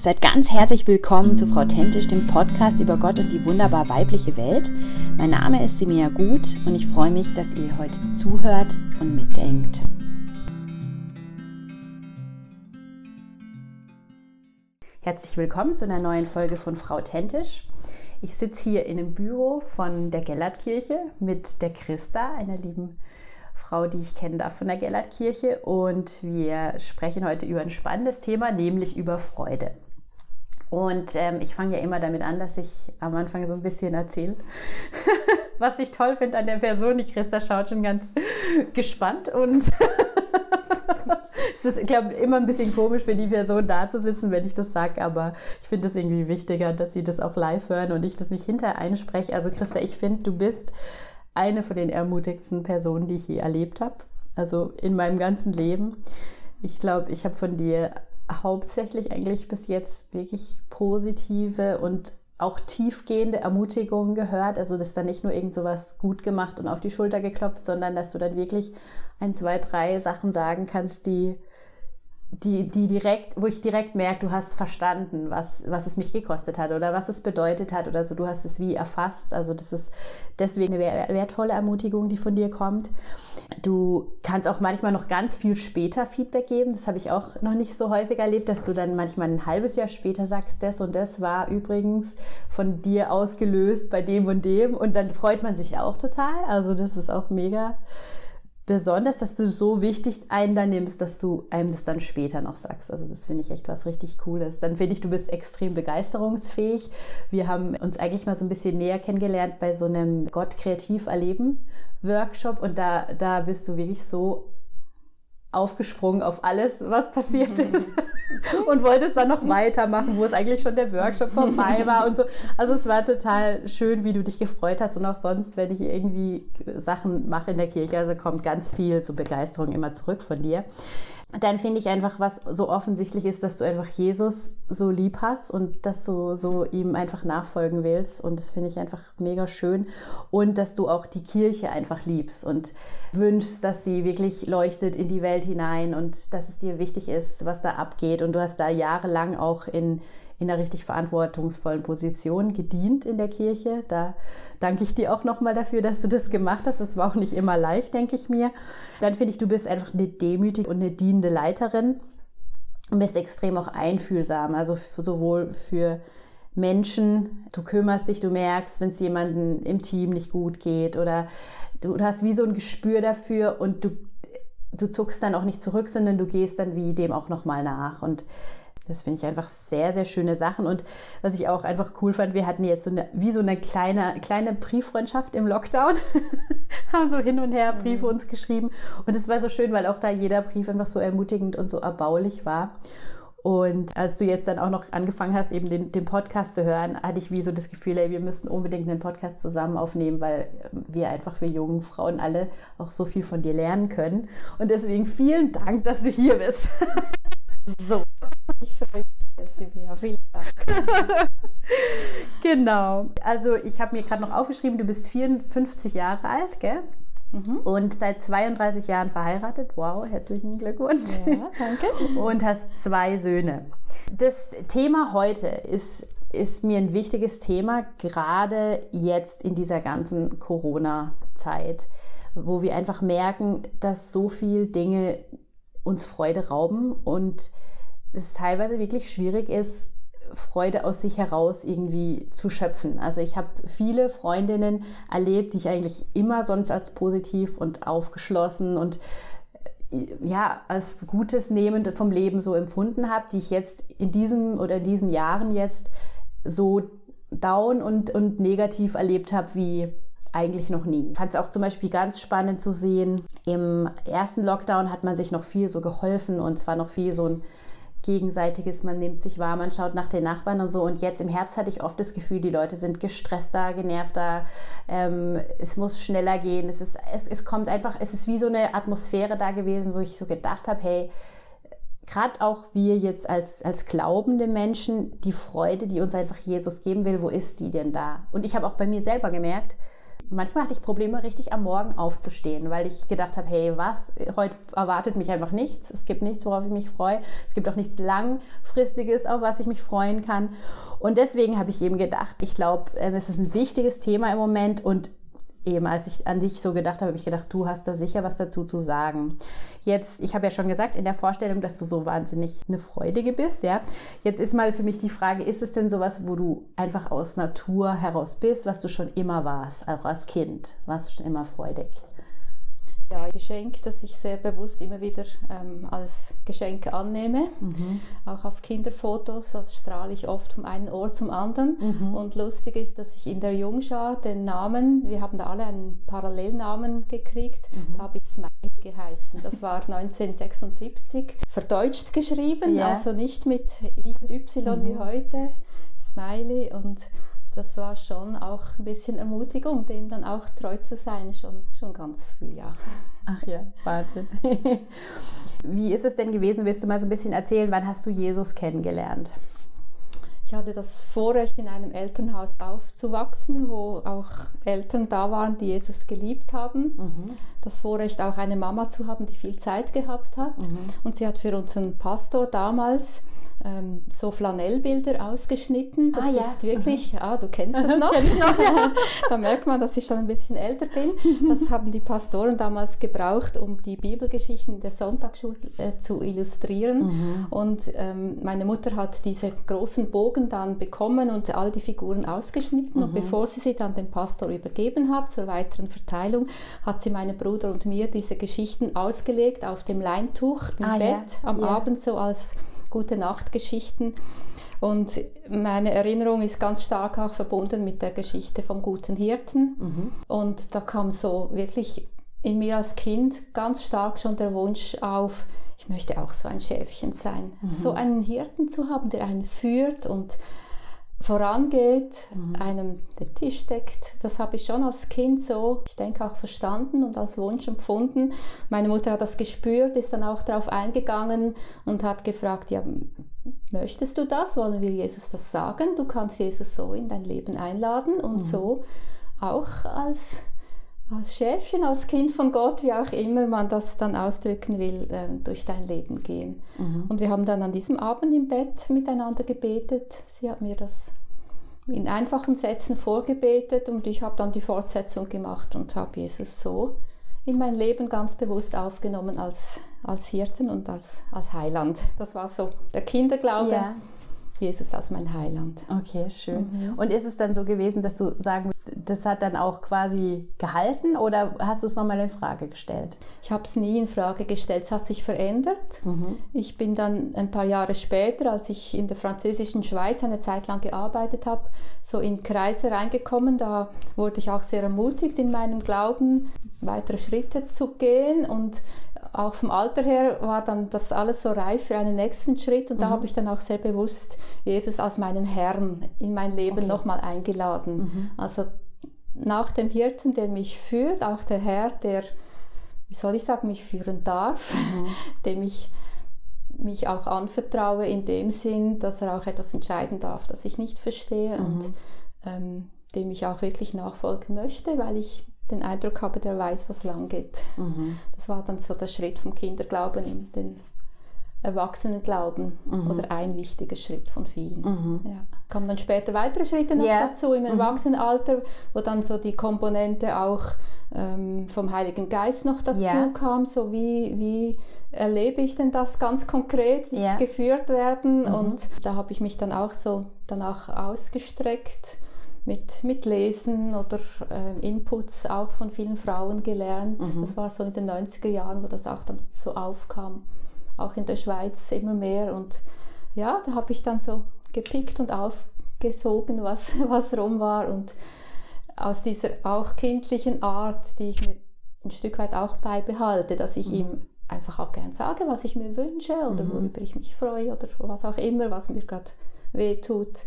Seid ganz herzlich willkommen zu Frau Tentisch, dem Podcast über Gott und die wunderbar weibliche Welt. Mein Name ist Simea Gut und ich freue mich, dass ihr heute zuhört und mitdenkt. Herzlich willkommen zu einer neuen Folge von Frau Tentisch. Ich sitze hier in einem Büro von der Gellertkirche mit der Christa, einer lieben Frau, die ich kennen darf von der Gellertkirche. Und wir sprechen heute über ein spannendes Thema, nämlich über Freude. Und ähm, ich fange ja immer damit an, dass ich am Anfang so ein bisschen erzähle, was ich toll finde an der Person. Die Christa schaut schon ganz gespannt und es ist, glaube ich, immer ein bisschen komisch für die Person da zu sitzen, wenn ich das sage, aber ich finde es irgendwie wichtiger, dass sie das auch live hören und ich das nicht hinterher einspreche. Also Christa, ich finde, du bist eine von den ermutigsten Personen, die ich je erlebt habe. Also in meinem ganzen Leben. Ich glaube, ich habe von dir hauptsächlich eigentlich bis jetzt wirklich positive und auch tiefgehende Ermutigungen gehört. Also, dass da nicht nur irgend sowas gut gemacht und auf die Schulter geklopft, sondern dass du dann wirklich ein, zwei, drei Sachen sagen kannst, die die, die direkt, wo ich direkt merke, du hast verstanden, was, was es mich gekostet hat oder was es bedeutet hat oder so, du hast es wie erfasst. Also das ist deswegen eine wertvolle Ermutigung, die von dir kommt. Du kannst auch manchmal noch ganz viel später Feedback geben. Das habe ich auch noch nicht so häufig erlebt, dass du dann manchmal ein halbes Jahr später sagst, das und das war übrigens von dir ausgelöst bei dem und dem und dann freut man sich auch total. Also das ist auch mega besonders, dass du so wichtig einen da nimmst, dass du einem das dann später noch sagst. Also das finde ich echt was richtig Cooles. Dann finde ich, du bist extrem begeisterungsfähig. Wir haben uns eigentlich mal so ein bisschen näher kennengelernt bei so einem Gott kreativ erleben Workshop und da, da bist du wirklich so aufgesprungen auf alles, was passiert mhm. ist und wolltest dann noch weitermachen, wo es eigentlich schon der Workshop vorbei war und so. Also es war total schön, wie du dich gefreut hast und auch sonst, wenn ich irgendwie Sachen mache in der Kirche, also kommt ganz viel so Begeisterung immer zurück von dir dann finde ich einfach, was so offensichtlich ist, dass du einfach Jesus so lieb hast und dass du so ihm einfach nachfolgen willst. Und das finde ich einfach mega schön. Und dass du auch die Kirche einfach liebst und wünschst, dass sie wirklich leuchtet in die Welt hinein und dass es dir wichtig ist, was da abgeht. Und du hast da jahrelang auch in, in einer richtig verantwortungsvollen Position gedient in der Kirche. Da danke ich dir auch nochmal dafür, dass du das gemacht hast. Das war auch nicht immer leicht, denke ich mir. Dann finde ich, du bist einfach eine demütige und eine dienende Leiterin und bist extrem auch einfühlsam. Also sowohl für Menschen, du kümmerst dich, du merkst, wenn es jemandem im Team nicht gut geht oder du hast wie so ein Gespür dafür und du, du zuckst dann auch nicht zurück, sondern du gehst dann wie dem auch nochmal nach. Und das finde ich einfach sehr, sehr schöne Sachen. Und was ich auch einfach cool fand, wir hatten jetzt so eine, wie so eine kleine, kleine Brieffreundschaft im Lockdown. Haben so hin und her Briefe mhm. uns geschrieben. Und es war so schön, weil auch da jeder Brief einfach so ermutigend und so erbaulich war. Und als du jetzt dann auch noch angefangen hast, eben den, den Podcast zu hören, hatte ich wie so das Gefühl, ey, wir müssten unbedingt einen Podcast zusammen aufnehmen, weil wir einfach, wir jungen Frauen alle auch so viel von dir lernen können. Und deswegen vielen Dank, dass du hier bist. so. Ich freue mich sehr, Silvia. Vielen Dank. genau. Also ich habe mir gerade noch aufgeschrieben, du bist 54 Jahre alt, gell? Mhm. Und seit 32 Jahren verheiratet. Wow, herzlichen Glückwunsch. Ja, danke. Und hast zwei Söhne. Das Thema heute ist, ist mir ein wichtiges Thema, gerade jetzt in dieser ganzen Corona-Zeit, wo wir einfach merken, dass so viele Dinge uns Freude rauben und es teilweise wirklich schwierig ist, Freude aus sich heraus irgendwie zu schöpfen. Also ich habe viele Freundinnen erlebt, die ich eigentlich immer sonst als positiv und aufgeschlossen und äh, ja, als Gutes nehmend vom Leben so empfunden habe, die ich jetzt in diesen oder in diesen Jahren jetzt so down und, und negativ erlebt habe wie eigentlich noch nie. Ich fand es auch zum Beispiel ganz spannend zu sehen. Im ersten Lockdown hat man sich noch viel so geholfen und zwar noch viel so ein gegenseitiges, man nimmt sich wahr, man schaut nach den Nachbarn und so. Und jetzt im Herbst hatte ich oft das Gefühl, die Leute sind gestresster, genervter, ähm, es muss schneller gehen. Es, ist, es, es kommt einfach, es ist wie so eine Atmosphäre da gewesen, wo ich so gedacht habe, hey, gerade auch wir jetzt als, als glaubende Menschen, die Freude, die uns einfach Jesus geben will, wo ist die denn da? Und ich habe auch bei mir selber gemerkt, manchmal hatte ich Probleme, richtig am Morgen aufzustehen, weil ich gedacht habe, hey, was, heute erwartet mich einfach nichts. Es gibt nichts, worauf ich mich freue. Es gibt auch nichts Langfristiges, auf was ich mich freuen kann. Und deswegen habe ich eben gedacht, ich glaube, ähm, es ist ein wichtiges Thema im Moment und eben als ich an dich so gedacht habe, habe ich gedacht, du hast da sicher was dazu zu sagen. Jetzt, ich habe ja schon gesagt in der Vorstellung, dass du so wahnsinnig eine Freudige bist, ja. Jetzt ist mal für mich die Frage, ist es denn sowas, wo du einfach aus Natur heraus bist, was du schon immer warst, auch als Kind? Warst du schon immer freudig? Ja, Geschenk, das ich sehr bewusst immer wieder ähm, als Geschenk annehme. Mhm. Auch auf Kinderfotos das strahle ich oft vom einen Ohr zum anderen. Mhm. Und lustig ist, dass ich in der Jungschar den Namen, wir haben da alle einen Parallelnamen gekriegt, mhm. da habe ich Smiley geheißen. Das war 1976, verdeutscht geschrieben, yeah. also nicht mit I und Y wie mhm. heute. Smiley und das war schon auch ein bisschen Ermutigung, dem dann auch treu zu sein, schon, schon ganz früh, ja. Ach ja, Wahnsinn. Wie ist es denn gewesen? Willst du mal so ein bisschen erzählen, wann hast du Jesus kennengelernt? Ich hatte das Vorrecht, in einem Elternhaus aufzuwachsen, wo auch Eltern da waren, die Jesus geliebt haben. Mhm. Das Vorrecht, auch eine Mama zu haben, die viel Zeit gehabt hat. Mhm. Und sie hat für unseren Pastor damals ähm, so Flanellbilder ausgeschnitten. Das ah, ja. ist wirklich, ja, du kennst das noch. noch ja. da merkt man, dass ich schon ein bisschen älter bin. Das haben die Pastoren damals gebraucht, um die Bibelgeschichten der Sonntagsschule äh, zu illustrieren. Mhm. Und ähm, meine Mutter hat diese großen Bogen dann bekommen und all die Figuren ausgeschnitten. Mhm. Und bevor sie sie dann dem Pastor übergeben hat zur weiteren Verteilung, hat sie meinem Bruder und mir diese Geschichten ausgelegt auf dem Leintuch im ah, Bett am Abend so als gute Nachtgeschichten. Und meine Erinnerung ist ganz stark auch verbunden mit der Geschichte vom guten Hirten. Mhm. Und da kam so wirklich in mir als Kind ganz stark schon der Wunsch auf, ich möchte auch so ein Schäfchen sein. Mhm. So einen Hirten zu haben, der einen führt und vorangeht, mhm. einem den Tisch deckt. Das habe ich schon als Kind so, ich denke auch verstanden und als Wunsch empfunden. Meine Mutter hat das gespürt, ist dann auch darauf eingegangen und hat gefragt, ja, möchtest du das? Wollen wir Jesus das sagen? Du kannst Jesus so in dein Leben einladen und mhm. so auch als als Schäfchen, als Kind von Gott, wie auch immer man das dann ausdrücken will, äh, durch dein Leben gehen. Mhm. Und wir haben dann an diesem Abend im Bett miteinander gebetet. Sie hat mir das in einfachen Sätzen vorgebetet und ich habe dann die Fortsetzung gemacht und habe Jesus so in mein Leben ganz bewusst aufgenommen als, als Hirten und als, als Heiland. Das war so der Kinderglaube. Ja. Jesus als mein Heiland. Okay, schön. Mhm. Und ist es dann so gewesen, dass du sagen, das hat dann auch quasi gehalten oder hast du es nochmal in Frage gestellt? Ich habe es nie in Frage gestellt. Es hat sich verändert. Mhm. Ich bin dann ein paar Jahre später, als ich in der französischen Schweiz eine Zeit lang gearbeitet habe, so in Kreise reingekommen. Da wurde ich auch sehr ermutigt, in meinem Glauben weitere Schritte zu gehen und auch vom Alter her war dann das alles so reif für einen nächsten Schritt und mhm. da habe ich dann auch sehr bewusst Jesus als meinen Herrn in mein Leben okay. nochmal eingeladen. Mhm. Also nach dem Hirten, der mich führt, auch der Herr, der, wie soll ich sagen, mich führen darf, mhm. dem ich mich auch anvertraue in dem Sinn, dass er auch etwas entscheiden darf, das ich nicht verstehe und mhm. ähm, dem ich auch wirklich nachfolgen möchte, weil ich den Eindruck habe, der weiß, was lang geht. Mhm. Das war dann so der Schritt vom Kinderglauben in den Erwachsenenglauben mhm. oder ein wichtiger Schritt von vielen. Mhm. Ja. Kamen dann später weitere Schritte noch yeah. dazu im mhm. Erwachsenenalter, wo dann so die Komponente auch ähm, vom Heiligen Geist noch dazu yeah. kam, so wie, wie erlebe ich denn das ganz konkret, dieses yeah. geführt werden mhm. und da habe ich mich dann auch so danach ausgestreckt mit, mit Lesen oder äh, Inputs auch von vielen Frauen gelernt. Mhm. Das war so in den 90er Jahren, wo das auch dann so aufkam, auch in der Schweiz immer mehr. Und ja, da habe ich dann so gepickt und aufgesogen, was, was rum war. Und aus dieser auch kindlichen Art, die ich mir ein Stück weit auch beibehalte, dass ich mhm. ihm einfach auch gern sage, was ich mir wünsche oder mhm. worüber ich mich freue oder was auch immer, was mir gerade wehtut.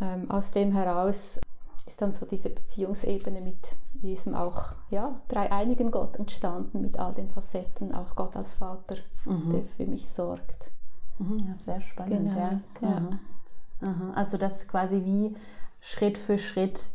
Ähm, aus dem heraus ist dann so diese Beziehungsebene mit diesem auch ja, dreieinigen Gott entstanden, mit all den Facetten, auch Gott als Vater, mhm. der für mich sorgt. Mhm, ja, sehr spannend, genau, ja. ja. Mhm. Also das quasi wie Schritt für Schritt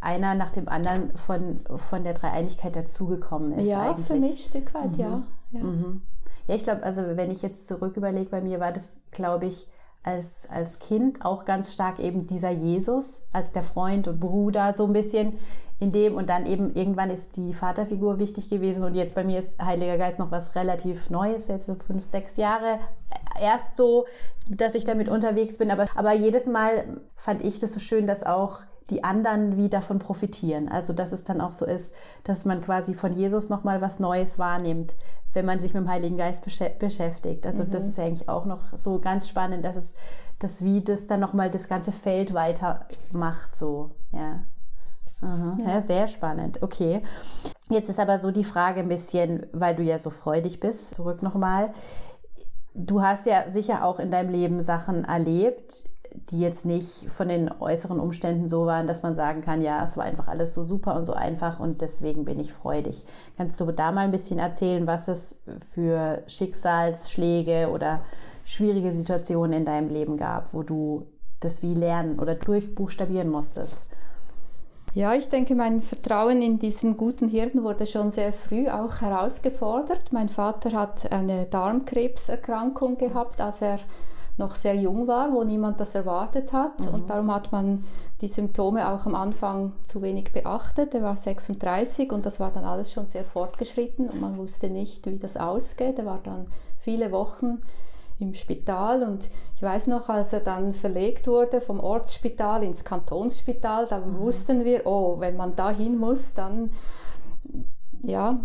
einer nach dem anderen von, von der Dreieinigkeit dazugekommen ist. Ja, eigentlich. für mich ein Stück weit, mhm. ja. Ja, mhm. ja ich glaube, also wenn ich jetzt zurück überlege, bei mir war das, glaube ich, als, als Kind auch ganz stark eben dieser Jesus als der Freund und Bruder so ein bisschen in dem. Und dann eben irgendwann ist die Vaterfigur wichtig gewesen. Und jetzt bei mir ist Heiliger Geist noch was relativ Neues, jetzt so fünf, sechs Jahre erst so, dass ich damit unterwegs bin, aber, aber jedes Mal fand ich das so schön, dass auch die anderen wie davon profitieren. Also dass es dann auch so ist, dass man quasi von Jesus nochmal was Neues wahrnimmt, wenn man sich mit dem Heiligen Geist beschäftigt. Also mhm. das ist eigentlich auch noch so ganz spannend, dass es das wie das dann nochmal das ganze Feld weitermacht. So, ja. Aha, ja. ja. sehr spannend. Okay. Jetzt ist aber so die Frage ein bisschen, weil du ja so freudig bist, zurück nochmal. Du hast ja sicher auch in deinem Leben Sachen erlebt, die jetzt nicht von den äußeren Umständen so waren, dass man sagen kann, ja, es war einfach alles so super und so einfach und deswegen bin ich freudig. Kannst du da mal ein bisschen erzählen, was es für Schicksalsschläge oder schwierige Situationen in deinem Leben gab, wo du das wie lernen oder durchbuchstabieren musstest? Ja, ich denke, mein Vertrauen in diesen guten Hirten wurde schon sehr früh auch herausgefordert. Mein Vater hat eine Darmkrebserkrankung gehabt, als er noch sehr jung war, wo niemand das erwartet hat. Mhm. Und darum hat man die Symptome auch am Anfang zu wenig beachtet. Er war 36 und das war dann alles schon sehr fortgeschritten und man wusste nicht, wie das ausgeht. Er war dann viele Wochen im Spital und ich weiß noch, als er dann verlegt wurde vom Ortsspital ins Kantonsspital, da mhm. wussten wir, oh, wenn man da hin muss, dann ja,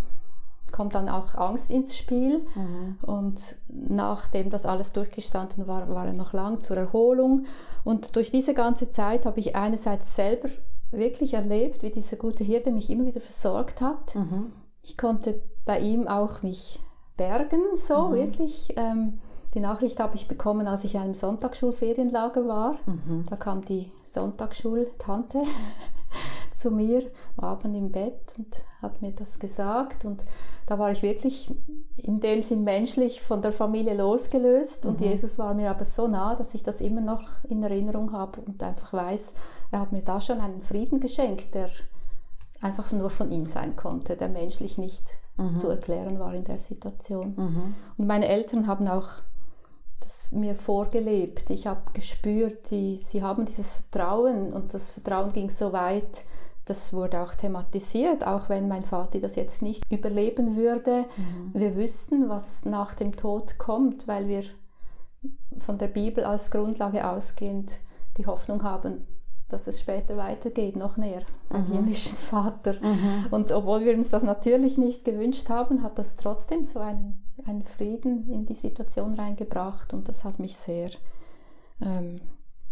kommt dann auch Angst ins Spiel. Mhm. Und nachdem das alles durchgestanden war, war er noch lang zur Erholung. Und durch diese ganze Zeit habe ich einerseits selber wirklich erlebt, wie dieser gute Hirte mich immer wieder versorgt hat. Mhm. Ich konnte bei ihm auch mich bergen, so mhm. wirklich. Ähm, die Nachricht habe ich bekommen, als ich in einem Sonntagsschulferienlager war. Mhm. Da kam die Sonntagsschultante zu mir am Abend im Bett und hat mir das gesagt. Und da war ich wirklich in dem Sinn menschlich von der Familie losgelöst. Und mhm. Jesus war mir aber so nah, dass ich das immer noch in Erinnerung habe und einfach weiß, er hat mir da schon einen Frieden geschenkt, der einfach nur von ihm sein konnte, der menschlich nicht mhm. zu erklären war in der Situation. Mhm. Und meine Eltern haben auch das mir vorgelebt. Ich habe gespürt, die, sie haben dieses Vertrauen und das Vertrauen ging so weit, das wurde auch thematisiert, auch wenn mein Vater das jetzt nicht überleben würde. Mhm. Wir wüssten, was nach dem Tod kommt, weil wir von der Bibel als Grundlage ausgehend die Hoffnung haben, dass es später weitergeht, noch näher beim mhm. himmlischen Vater. Mhm. Und obwohl wir uns das natürlich nicht gewünscht haben, hat das trotzdem so einen, einen Frieden in die Situation reingebracht und das hat mich sehr ähm,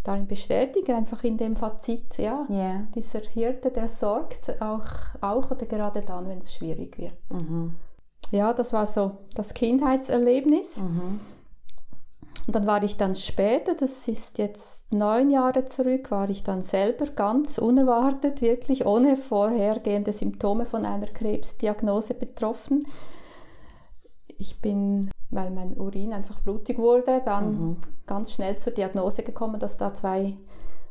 darin bestätigt, einfach in dem Fazit, ja, yeah. dieser Hirte, der sorgt auch, auch oder gerade dann, wenn es schwierig wird. Mhm. Ja, das war so das Kindheitserlebnis. Mhm. Und dann war ich dann später, das ist jetzt neun Jahre zurück, war ich dann selber ganz unerwartet, wirklich ohne vorhergehende Symptome von einer Krebsdiagnose betroffen. Ich bin, weil mein Urin einfach blutig wurde, dann mhm. ganz schnell zur Diagnose gekommen, dass da zwei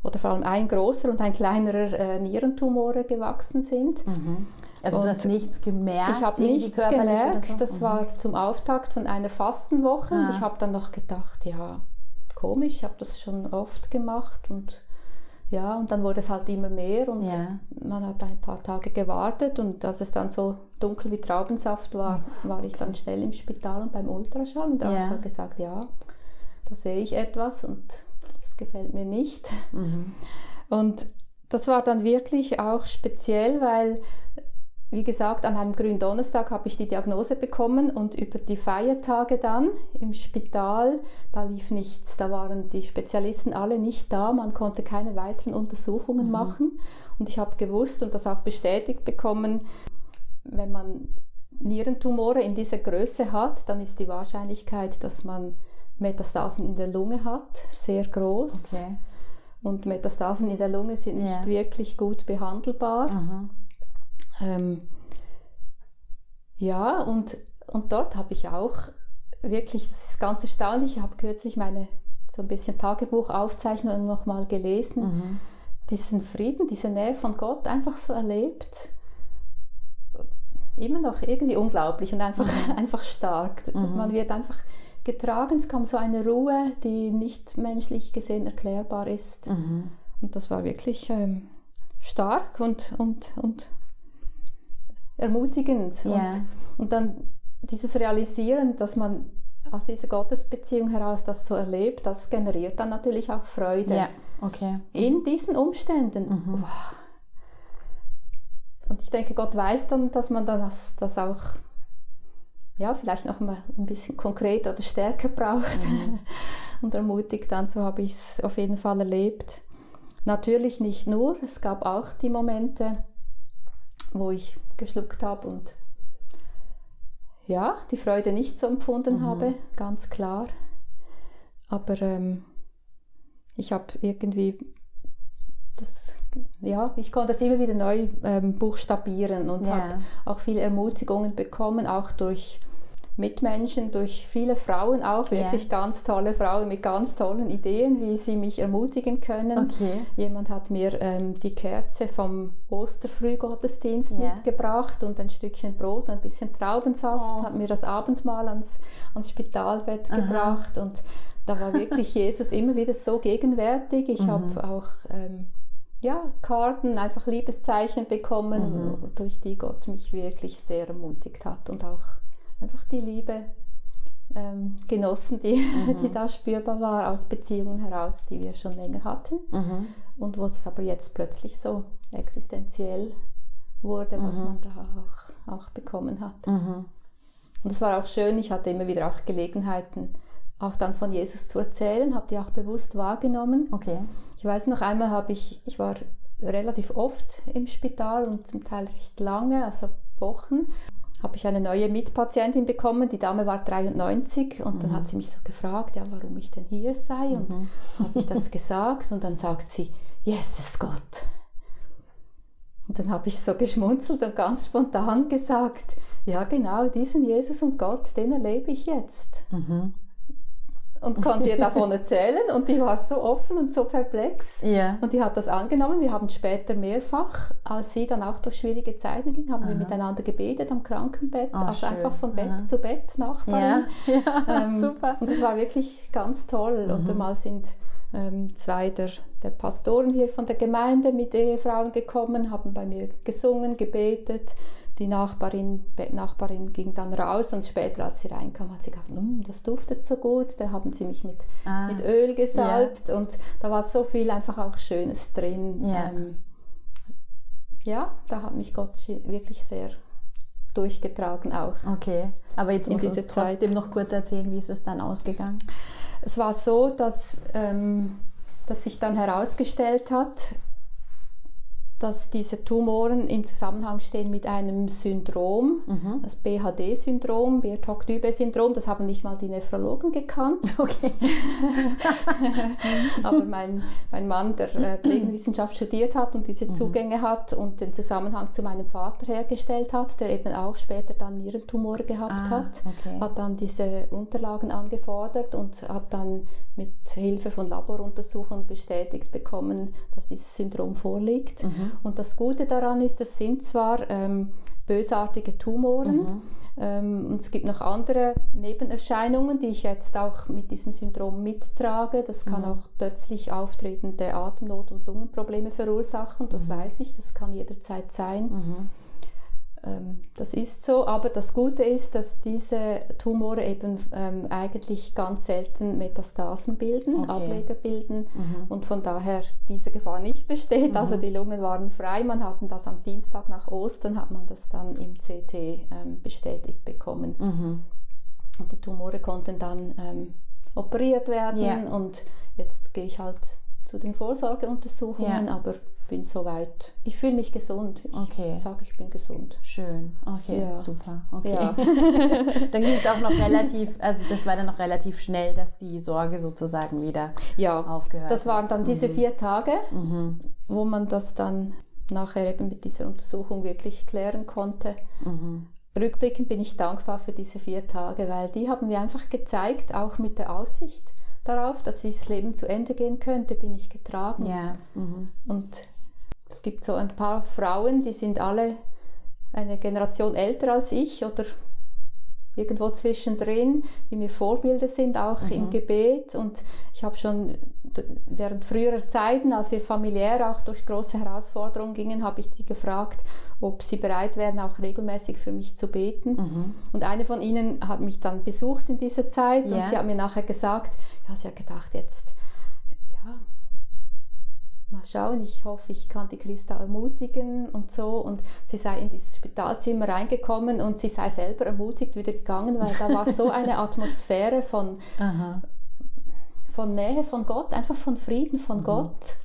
oder vor allem ein großer und ein kleinerer äh, Nierentumore gewachsen sind. Mhm. Also und du hast nichts gemerkt? Ich habe nichts gemerkt. So? Das mhm. war zum Auftakt von einer Fastenwoche ah. und ich habe dann noch gedacht, ja, komisch, ich habe das schon oft gemacht und ja, und dann wurde es halt immer mehr und ja. man hat ein paar Tage gewartet und als es dann so dunkel wie Traubensaft war, war ich dann schnell im Spital und beim Ultraschall und der ja. Arzt hat gesagt, ja, da sehe ich etwas und das gefällt mir nicht. Mhm. Und das war dann wirklich auch speziell, weil wie gesagt, an einem grünen Donnerstag habe ich die Diagnose bekommen und über die Feiertage dann im Spital, da lief nichts. Da waren die Spezialisten alle nicht da, man konnte keine weiteren Untersuchungen mhm. machen. Und ich habe gewusst und das auch bestätigt bekommen, wenn man Nierentumore in dieser Größe hat, dann ist die Wahrscheinlichkeit, dass man Metastasen in der Lunge hat, sehr groß. Okay. Und Metastasen in der Lunge sind ja. nicht wirklich gut behandelbar. Mhm. Ähm, ja, und, und dort habe ich auch wirklich, das ist ganz erstaunlich, ich habe kürzlich meine so ein bisschen Tagebuchaufzeichnungen nochmal gelesen. Mhm. diesen Frieden, diese Nähe von Gott einfach so erlebt. Immer noch irgendwie unglaublich und einfach, mhm. einfach stark. Mhm. Man wird einfach getragen, es kam so eine Ruhe, die nicht menschlich gesehen erklärbar ist. Mhm. Und das war wirklich ähm, stark und, und, und ermutigend. Yeah. Und, und dann dieses Realisieren, dass man aus dieser Gottesbeziehung heraus das so erlebt, das generiert dann natürlich auch Freude. Ja, okay. In diesen Umständen. Mhm. Und ich denke, Gott weiß dann, dass man dann das, das auch ja, vielleicht noch mal ein bisschen konkret oder stärker braucht mhm. und ermutigt dann. So habe ich es auf jeden Fall erlebt. Natürlich nicht nur, es gab auch die Momente, wo ich geschluckt habe und ja, die Freude nicht so empfunden mhm. habe, ganz klar. Aber ähm, ich habe irgendwie das, ja, ich konnte das immer wieder neu ähm, buchstabieren und ja. habe auch viele Ermutigungen bekommen, auch durch Mitmenschen, durch viele Frauen auch, wirklich yeah. ganz tolle Frauen mit ganz tollen Ideen, wie sie mich ermutigen können. Okay. Jemand hat mir ähm, die Kerze vom Osterfrühgottesdienst yeah. mitgebracht und ein Stückchen Brot, ein bisschen Traubensaft, oh. hat mir das Abendmahl ans, ans Spitalbett Aha. gebracht und da war wirklich Jesus immer wieder so gegenwärtig. Ich mhm. habe auch ähm, ja, Karten, einfach Liebeszeichen bekommen, mhm. durch die Gott mich wirklich sehr ermutigt hat und auch einfach die Liebe ähm, genossen, die, mhm. die da spürbar war aus Beziehungen heraus, die wir schon länger hatten mhm. und wo es aber jetzt plötzlich so existenziell wurde, was mhm. man da auch, auch bekommen hat. Mhm. Und es war auch schön, ich hatte immer wieder auch Gelegenheiten, auch dann von Jesus zu erzählen, habe die auch bewusst wahrgenommen. Okay. Ich weiß noch einmal habe ich, ich war relativ oft im Spital und zum Teil recht lange, also Wochen habe ich eine neue Mitpatientin bekommen. Die Dame war 93 und mhm. dann hat sie mich so gefragt, ja, warum ich denn hier sei. Und mhm. habe ich das gesagt und dann sagt sie, Jesus Gott. Und dann habe ich so geschmunzelt und ganz spontan gesagt, ja genau, diesen Jesus und Gott, den erlebe ich jetzt. Mhm und konnte ihr davon erzählen und die war so offen und so perplex yeah. und die hat das angenommen. Wir haben später mehrfach, als sie dann auch durch schwierige Zeiten ging, haben Aha. wir miteinander gebetet am Krankenbett, oh, also schön. einfach von Bett Aha. zu Bett Nachbarn. Ja. ja ähm, super. Und das war wirklich ganz toll. Mhm. Und einmal sind ähm, zwei der, der Pastoren hier von der Gemeinde mit Ehefrauen gekommen, haben bei mir gesungen, gebetet die Nachbarin, Bettnachbarin ging dann raus und später, als sie reinkam, hat sie gesagt, mm, das duftet so gut. Da haben sie mich mit, ah, mit Öl gesalbt ja. und da war so viel einfach auch Schönes drin. Ja, ähm, ja da hat mich Gott wirklich sehr durchgetragen auch. Okay, aber jetzt muss ich trotzdem noch kurz erzählen, wie ist es dann ausgegangen? Es war so, dass, ähm, dass sich dann herausgestellt hat, dass diese Tumoren im Zusammenhang stehen mit einem Syndrom, mhm. das BHD-Syndrom, Biotok-Dybe-Syndrom. Das haben nicht mal die Nephrologen gekannt. Okay. Aber mein, mein Mann, der äh, Pflegenwissenschaft studiert hat und diese mhm. Zugänge hat und den Zusammenhang zu meinem Vater hergestellt hat, der eben auch später dann Nierentumore gehabt ah, hat, okay. hat dann diese Unterlagen angefordert und hat dann mit Hilfe von Laboruntersuchungen bestätigt bekommen, dass dieses Syndrom vorliegt. Mhm. Und das Gute daran ist, das sind zwar ähm, bösartige Tumoren, mhm. ähm, und es gibt noch andere Nebenerscheinungen, die ich jetzt auch mit diesem Syndrom mittrage. Das kann mhm. auch plötzlich auftretende Atemnot- und Lungenprobleme verursachen, das mhm. weiß ich, das kann jederzeit sein. Ähm, das ist so, aber das Gute ist, dass diese Tumore eben ähm, eigentlich ganz selten Metastasen bilden, okay. Ableger bilden mhm. und von daher diese Gefahr nicht besteht. Also mhm. Also die Lungen waren frei. Man hat das am Dienstag nach Ostern, hat man das dann im CT ähm, bestätigt bekommen. Mhm. Und die Tumore konnten dann ähm, operiert werden yeah. und jetzt gehe ich halt zu den Vorsorgeuntersuchungen, yeah. aber bin soweit. Ich fühle mich gesund. Ich okay. sage, ich bin gesund. Schön. Okay, ja. super. Okay. Ja. dann ging es auch noch relativ, also das war dann noch relativ schnell, dass die Sorge sozusagen wieder ja, aufgehört hat. Das waren dann diese mhm. vier Tage, mhm. wo man das dann nachher eben mit dieser Untersuchung wirklich klären konnte. Mhm. Rückblickend bin ich dankbar für diese vier Tage, weil die haben mir einfach gezeigt, auch mit der Aussicht, darauf, dass dieses Leben zu Ende gehen könnte, bin ich getragen. Ja. Mhm. Und es gibt so ein paar Frauen, die sind alle eine Generation älter als ich oder irgendwo zwischendrin, die mir Vorbilder sind, auch mhm. im Gebet. Und ich habe schon während früherer Zeiten, als wir familiär auch durch große Herausforderungen gingen, habe ich die gefragt, ob sie bereit wären, auch regelmäßig für mich zu beten. Mhm. Und eine von ihnen hat mich dann besucht in dieser Zeit ja. und sie hat mir nachher gesagt, ja, sie hat gedacht, jetzt mal schauen, ich hoffe, ich kann die Christa ermutigen und so. Und sie sei in dieses Spitalzimmer reingekommen und sie sei selber ermutigt wieder gegangen, weil da war so eine Atmosphäre von, von Nähe von Gott, einfach von Frieden von mhm. Gott.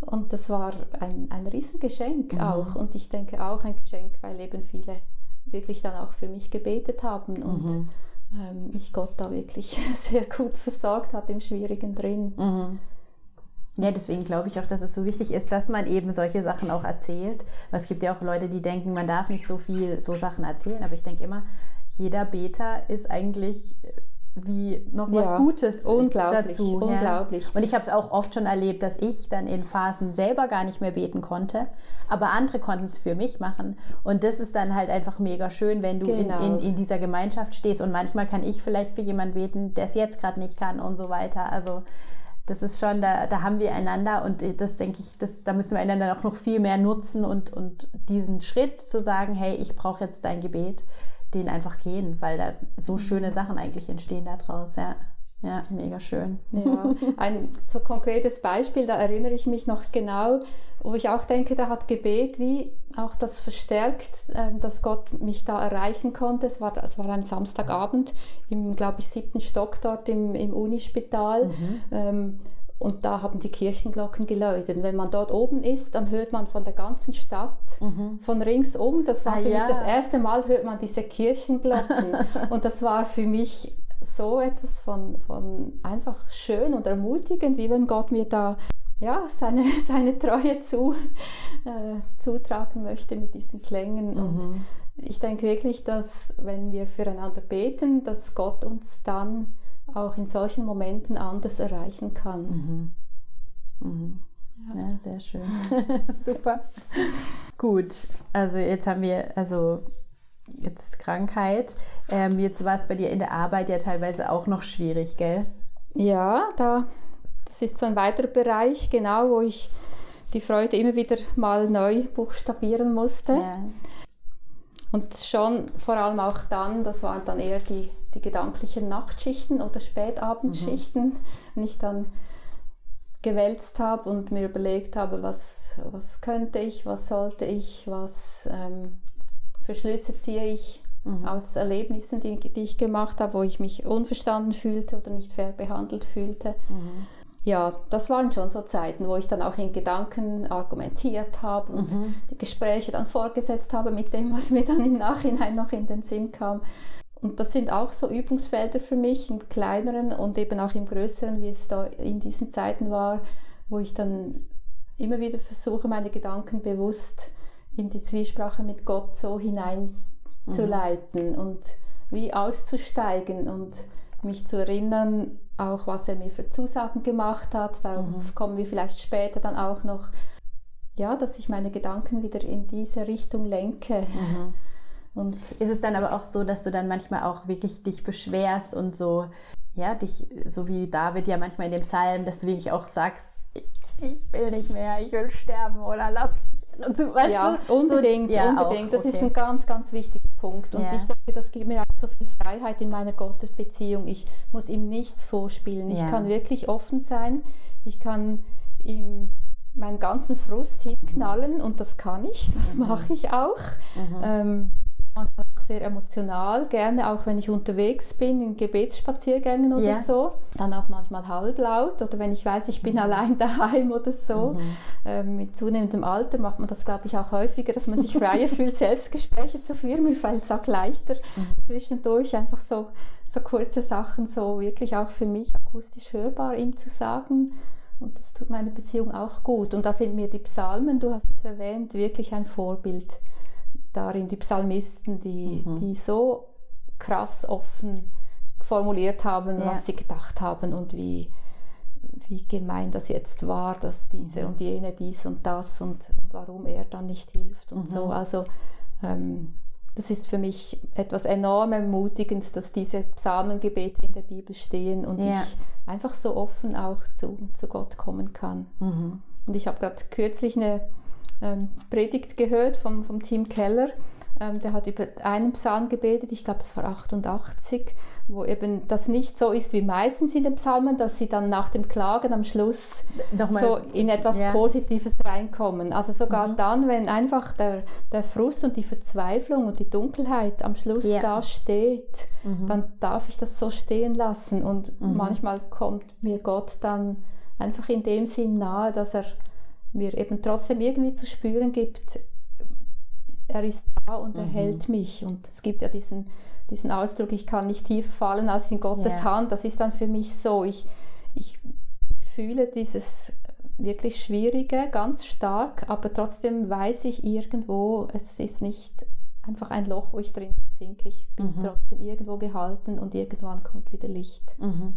Und das war ein, ein Riesengeschenk mhm. auch. Und ich denke auch ein Geschenk, weil eben viele wirklich dann auch für mich gebetet haben und mhm. ähm, mich Gott da wirklich sehr gut versorgt hat im Schwierigen drin. Ja, deswegen glaube ich auch, dass es so wichtig ist, dass man eben solche Sachen auch erzählt. Weil es gibt ja auch Leute, die denken, man darf nicht so viel so Sachen erzählen. Aber ich denke immer, jeder Beter ist eigentlich wie noch was ja, Gutes unglaublich, dazu. Unglaublich. Ja. Und ich habe es auch oft schon erlebt, dass ich dann in Phasen selber gar nicht mehr beten konnte, aber andere konnten es für mich machen. Und das ist dann halt einfach mega schön, wenn du genau. in, in, in, dieser Gemeinschaft stehst. Und manchmal kann ich vielleicht für jemanden beten, der es jetzt gerade nicht kann und so weiter. Also das ist schon, da, da haben wir einander und das denke ich, das, da müssen wir einander auch noch viel mehr nutzen und, und diesen Schritt zu sagen, hey, ich brauche jetzt dein Gebet, den einfach gehen, weil da so schöne Sachen eigentlich entstehen daraus, ja. Ja, mega schön. Ja, ein so konkretes Beispiel, da erinnere ich mich noch genau, wo ich auch denke, da hat Gebet wie auch das verstärkt, ähm, dass Gott mich da erreichen konnte. Es war, es war ein Samstagabend im, glaube ich, siebten Stock dort im, im Unispital. Mhm. Ähm, und da haben die Kirchenglocken geläutet. Und wenn man dort oben ist, dann hört man von der ganzen Stadt, mhm. von ringsum, das war ah, für ja. mich das erste Mal, hört man diese Kirchenglocken. und das war für mich so etwas von, von einfach schön und ermutigend, wie wenn Gott mir da ja, seine, seine Treue zu, äh, zutragen möchte mit diesen Klängen. Mhm. Und ich denke wirklich, dass wenn wir füreinander beten, dass Gott uns dann auch in solchen Momenten anders erreichen kann. Mhm. Mhm. Ja. ja, sehr schön. Super. Gut, also jetzt haben wir, also jetzt Krankheit. Ähm, jetzt war es bei dir in der Arbeit ja teilweise auch noch schwierig, gell? Ja, da, das ist so ein weiterer Bereich, genau, wo ich die Freude immer wieder mal neu buchstabieren musste. Ja. Und schon vor allem auch dann, das waren dann eher die, die gedanklichen Nachtschichten oder Spätabendschichten, mhm. wenn ich dann gewälzt habe und mir überlegt habe, was, was könnte ich, was sollte ich, was ähm, für Schlüsse ziehe ich mhm. aus Erlebnissen, die, die, ich gemacht habe, wo ich mich unverstanden fühlte oder nicht fair behandelt fühlte. Mhm. Ja, das waren schon so Zeiten, wo ich dann auch in Gedanken argumentiert habe und mhm. die Gespräche dann fortgesetzt habe mit dem, was mir dann im Nachhinein noch in den Sinn kam. Und das sind auch so Übungsfelder für mich im kleineren und eben auch im größeren, wie es da in diesen Zeiten war, wo ich dann immer wieder versuche, meine Gedanken bewusst in die Zwiesprache mit Gott so hineinzuleiten mhm. und wie auszusteigen und mich zu erinnern, auch was er mir für Zusagen gemacht hat. Darauf mhm. kommen wir vielleicht später dann auch noch. Ja, dass ich meine Gedanken wieder in diese Richtung lenke. Mhm. Und ist es dann aber auch so, dass du dann manchmal auch wirklich dich beschwerst und so, ja, dich, so wie David ja manchmal in dem Psalm, dass du wirklich auch sagst, ich will nicht mehr, ich will sterben oder lass Also, weißt ja, du, unbedingt, so, ja, unbedingt. Auch, das ist ein ganz, ganz wichtiger Punkt. Und ja. ich denke, das gibt mir auch so viel Freiheit in meiner Gottesbeziehung. Ich muss ihm nichts vorspielen. Ich ja. kann wirklich offen sein. Ich kann ihm meinen ganzen Frust hinknallen und das kann ich, das mhm. mache ich auch. Mhm. Ähm, manchmal auch sehr emotional, gerne auch wenn ich unterwegs bin, in Gebetsspaziergängen oder ja. so. Dann auch manchmal halblaut oder wenn ich weiß, ich bin mhm. allein daheim oder so. Mhm. Ähm, mit zunehmendem Alter macht man das, glaube ich, auch häufiger, dass man sich freier fühlt, Selbstgespräche zu führen. Mir fällt es auch leichter, mhm. zwischendurch einfach so, so kurze Sachen so wirklich auch für mich akustisch hörbar ihm zu sagen. Und das tut meine Beziehung auch gut. Und da sind mir die Psalmen, du hast es erwähnt, wirklich ein Vorbild darin die Psalmisten, die, mhm. die so krass offen formuliert haben, ja. was sie gedacht haben und wie, wie gemein das jetzt war, dass diese mhm. und jene dies und das und, und, warum er dann nicht hilft und mhm. so. Also ähm, das ist für mich etwas enorm Ermutigendes, dass diese Psalmengebete in der Bibel stehen und ja. ich einfach so offen auch zu, zu Gott kommen kann. Mhm. Und ich habe gerade kürzlich eine Predigt gehört vom, vom Tim Keller ähm, der hat über einen Psalm gebetet, ich glaube, es war 88, wo eben das nicht so ist wie meistens in den Psalmen, dass sie dann nach dem Klagen am Schluss Nochmal, so in etwas ja. Positives reinkommen. Also sogar mhm. dann, wenn einfach der, der Frust und die Verzweiflung und die Dunkelheit am Schluss ja. da steht, mhm. dann darf ich das so stehen lassen. Und mhm. manchmal kommt mir Gott dann einfach in dem Sinn nahe, dass er mir eben trotzdem irgendwie zu spüren gibt, er ist da und er mhm. hält mich. Und es gibt ja diesen, diesen Ausdruck, ich kann nicht tiefer fallen als in Gottes ja. Hand. Das ist dann für mich so. Ich, ich fühle dieses wirklich Schwierige ganz stark, aber trotzdem weiß ich irgendwo, es ist nicht einfach ein Loch, wo ich drin sinke. Ich bin mhm. trotzdem irgendwo gehalten und irgendwann kommt wieder Licht. Mhm.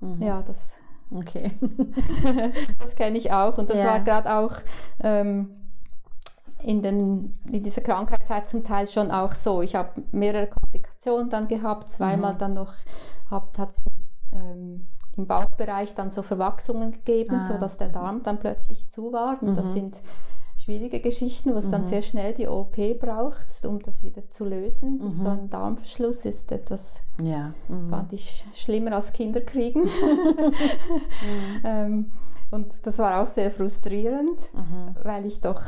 Mhm. Ja, das. Okay. das kenne ich auch. Und das ja. war gerade auch ähm, in, den, in dieser Krankheitszeit zum Teil schon auch so. Ich habe mehrere Komplikationen dann gehabt, zweimal mhm. dann noch hat es ähm, im Bauchbereich dann so Verwachsungen gegeben, ah. sodass der Darm dann plötzlich zu war. Und mhm. das sind schwierige Geschichten, wo es mhm. dann sehr schnell die OP braucht, um das wieder zu lösen. Mhm. So ein Darmverschluss ist etwas, ja. mhm. fand ich schlimmer als Kinderkriegen. Mhm. ähm, und das war auch sehr frustrierend, mhm. weil ich doch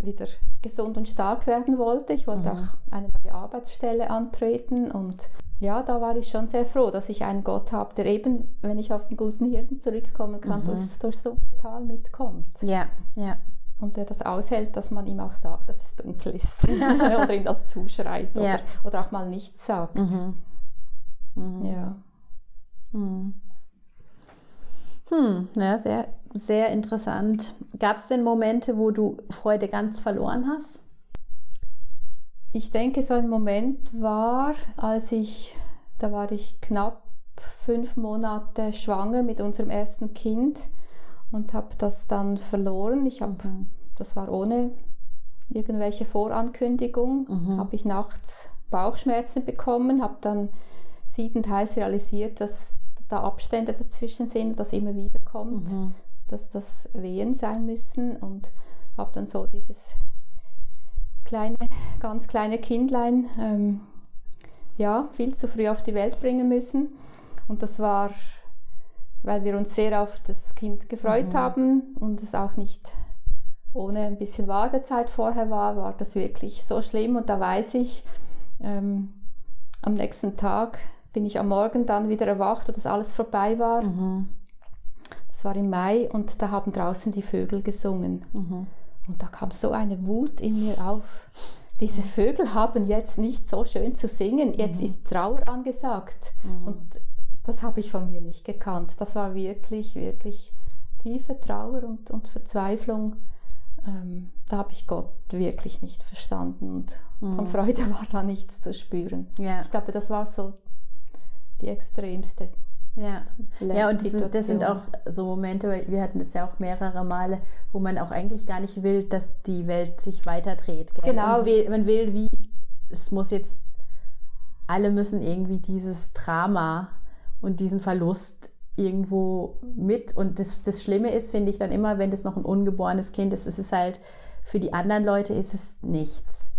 wieder gesund und stark werden wollte. Ich wollte mhm. auch eine neue Arbeitsstelle antreten und ja, da war ich schon sehr froh, dass ich einen Gott habe, der eben, wenn ich auf den guten Hirten zurückkommen kann, mhm. durchs, durchs Tal mitkommt. Ja, ja. Und der das aushält, dass man ihm auch sagt, dass es dunkel ist. oder ihm das zuschreit ja. oder, oder auch mal nichts sagt. Mhm. Mhm. Ja. Mhm. Hm, ja, sehr, sehr interessant. Gab es denn Momente, wo du Freude ganz verloren hast? Ich denke, so ein Moment war, als ich, da war ich knapp fünf Monate schwanger mit unserem ersten Kind und habe das dann verloren. Ich habe, mhm. das war ohne irgendwelche Vorankündigung, mhm. habe ich nachts Bauchschmerzen bekommen, habe dann siedend heiß realisiert, dass da Abstände dazwischen sind, dass immer wieder kommt, mhm. dass das Wehen sein müssen und habe dann so dieses kleine, ganz kleine Kindlein ähm, ja, viel zu früh auf die Welt bringen müssen. Und das war, weil wir uns sehr auf das Kind gefreut mhm. haben und es auch nicht ohne ein bisschen Wartezeit vorher war, war das wirklich so schlimm. Und da weiß ich, ähm, am nächsten Tag bin ich am Morgen dann wieder erwacht, wo das alles vorbei war. Mhm. Das war im Mai und da haben draußen die Vögel gesungen. Mhm. Und da kam so eine Wut in mir auf. Diese Vögel haben jetzt nicht so schön zu singen, jetzt mhm. ist Trauer angesagt. Mhm. Und das habe ich von mir nicht gekannt. Das war wirklich, wirklich tiefe Trauer und, und Verzweiflung. Ähm, da habe ich Gott wirklich nicht verstanden und mhm. von Freude war da nichts zu spüren. Ja. Ich glaube, das war so die extremste. Ja, ja und das, das, sind auch so Momente, wir hatten das ja auch mehrere Male, wo man auch eigentlich gar nicht will, dass die Welt sich weiter dreht. Gell? Genau. Will, man will, wie, es muss jetzt, alle müssen irgendwie dieses Drama und diesen Verlust irgendwo mit. Und das, das Schlimme ist, finde ich dann immer, wenn das noch ein ungeborenes Kind ist, ist es halt, für die anderen Leute ist es nichts.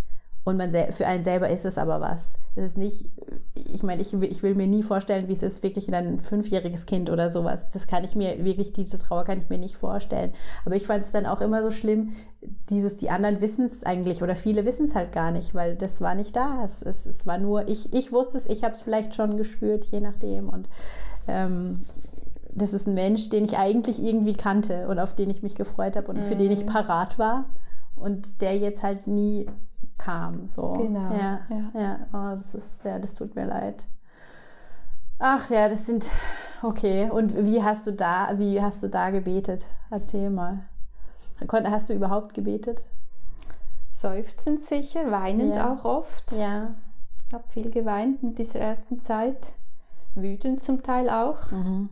Und man, für einen selber ist es aber was. Es ist nicht, ich meine, ich, ich will mir nie vorstellen, wie es ist, wirklich in ein fünfjähriges Kind oder sowas. Das kann ich mir, wirklich, diese Trauer kann ich mir nicht vorstellen. Aber ich fand es dann auch immer so schlimm, dieses, die anderen wissen es eigentlich oder viele wissen es halt gar nicht, weil das war nicht da. Es, es, es war nur, ich, ich wusste es, ich habe es vielleicht schon gespürt, je nachdem. Und ähm, das ist ein Mensch, den ich eigentlich irgendwie kannte und auf den ich mich gefreut habe und mhm. für den ich mhm. parat war und der jetzt halt nie kam. So. Genau. Ja, ja. ja. Oh, das ist, ja, das tut mir leid. Ach ja, das sind okay. Und wie hast du da, wie hast du da gebetet? Erzähl mal. Hast du überhaupt gebetet? Seufzend sicher, weinend ja. auch oft. Ja. habe viel geweint in dieser ersten Zeit, wütend zum Teil auch. Mhm.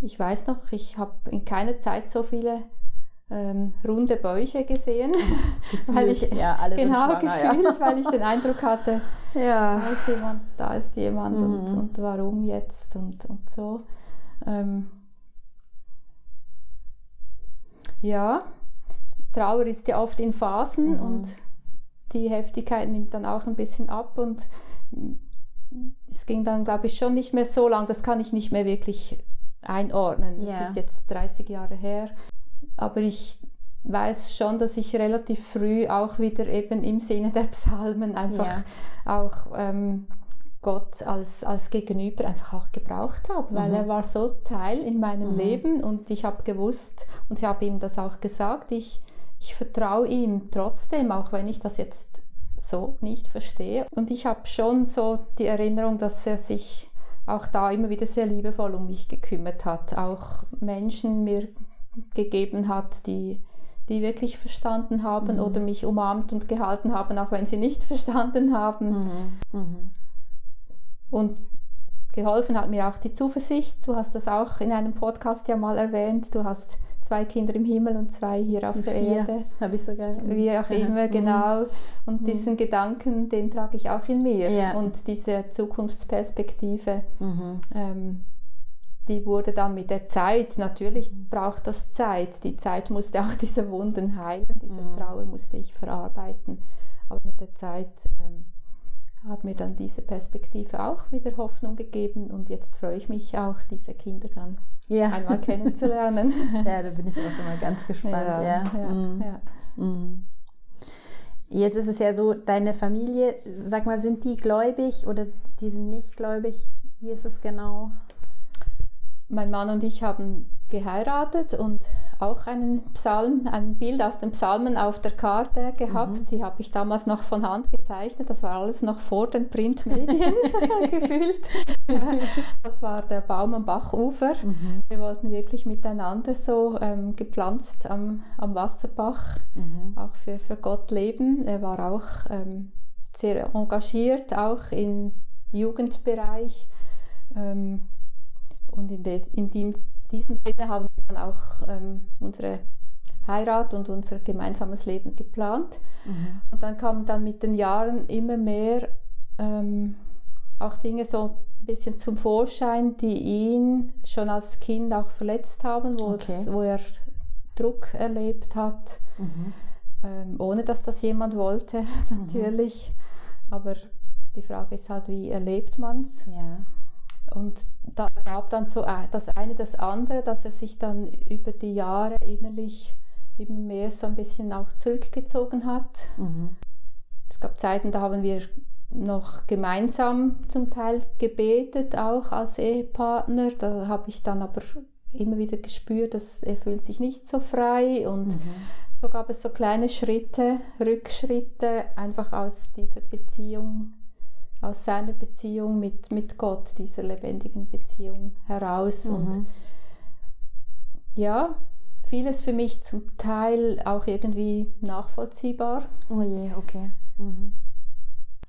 Ich weiß noch, ich habe in keiner Zeit so viele ähm, runde Bäuche gesehen, gefühlt, weil ich ja, alle genau gefühlt, ja. weil ich den Eindruck hatte, ja. da ist jemand, da ist jemand mhm. und, und warum jetzt und, und so. Ähm, ja, Trauer ist ja oft in Phasen mhm. und die Heftigkeit nimmt dann auch ein bisschen ab und es ging dann, glaube ich, schon nicht mehr so lang. Das kann ich nicht mehr wirklich einordnen. Das ist jetzt 30 Jahre her. Aber ich weiß schon, dass ich relativ früh auch wieder eben im Sinne der Psalmen einfach yeah. auch ähm, Gott als, als Gegenüber einfach auch gebraucht habe, weil mhm. er war so Teil in meinem mhm. Leben und ich habe gewusst und ich habe ihm das auch gesagt, ich, ich vertraue ihm trotzdem, auch wenn ich das jetzt so nicht verstehe. Und ich habe schon so die Erinnerung, dass er sich auch da immer wieder sehr liebevoll um mich gekümmert hat, auch Menschen mir gegeben hat, die, die wirklich verstanden haben mhm. oder mich umarmt und gehalten haben, auch wenn sie nicht verstanden haben. Mhm. Mhm. Und geholfen hat mir auch die Zuversicht. Du hast das auch in einem Podcast ja mal erwähnt. Du hast zwei Kinder im Himmel und zwei hier auf der Vier, Erde. Habe ich sogar. Wie auch immer, mhm. genau. Und mhm. diesen Gedanken, den trage ich auch in mir. Ja. Und diese Zukunftsperspektive, mhm. ähm, die wurde dann mit der Zeit, natürlich braucht das Zeit. Die Zeit musste auch diese Wunden heilen, diese mhm. Trauer musste ich verarbeiten. Aber mit der Zeit ähm, hat mir dann diese Perspektive auch wieder Hoffnung gegeben und jetzt freue ich mich auch, diese Kinder dann ja. einmal kennenzulernen. ja, da bin ich auch immer ganz gespannt. Ja, ja. mhm. Mhm. Jetzt ist es ja so, deine Familie, sag mal, sind die gläubig oder die sind nicht gläubig? Wie ist es genau? Mein Mann und ich haben geheiratet und auch einen Psalm, ein Bild aus den Psalmen auf der Karte gehabt. Mhm. Die habe ich damals noch von Hand gezeichnet. Das war alles noch vor den Printmedien gefühlt. Das war der Baum am Bachufer. Mhm. Wir wollten wirklich miteinander so ähm, gepflanzt am, am Wasserbach mhm. auch für, für Gott leben. Er war auch ähm, sehr engagiert, auch im Jugendbereich. Ähm, und in, des, in diesem Sinne haben wir dann auch ähm, unsere Heirat und unser gemeinsames Leben geplant. Mhm. Und dann kamen dann mit den Jahren immer mehr ähm, auch Dinge so ein bisschen zum Vorschein, die ihn schon als Kind auch verletzt haben, wo, okay. es, wo er Druck erlebt hat, mhm. ähm, ohne dass das jemand wollte, natürlich. Mhm. Aber die Frage ist halt, wie erlebt man es? Ja. Und da gab dann so das eine das andere, dass er sich dann über die Jahre innerlich immer mehr so ein bisschen auch zurückgezogen hat. Mhm. Es gab Zeiten, da haben wir noch gemeinsam zum Teil gebetet, auch als Ehepartner. Da habe ich dann aber immer wieder gespürt, dass er fühlt sich nicht so frei und mhm. so gab es so kleine Schritte, Rückschritte einfach aus dieser Beziehung aus seiner Beziehung mit, mit Gott, dieser lebendigen Beziehung heraus. Mhm. Und ja, vieles für mich zum Teil auch irgendwie nachvollziehbar. Oh je, okay. Mhm.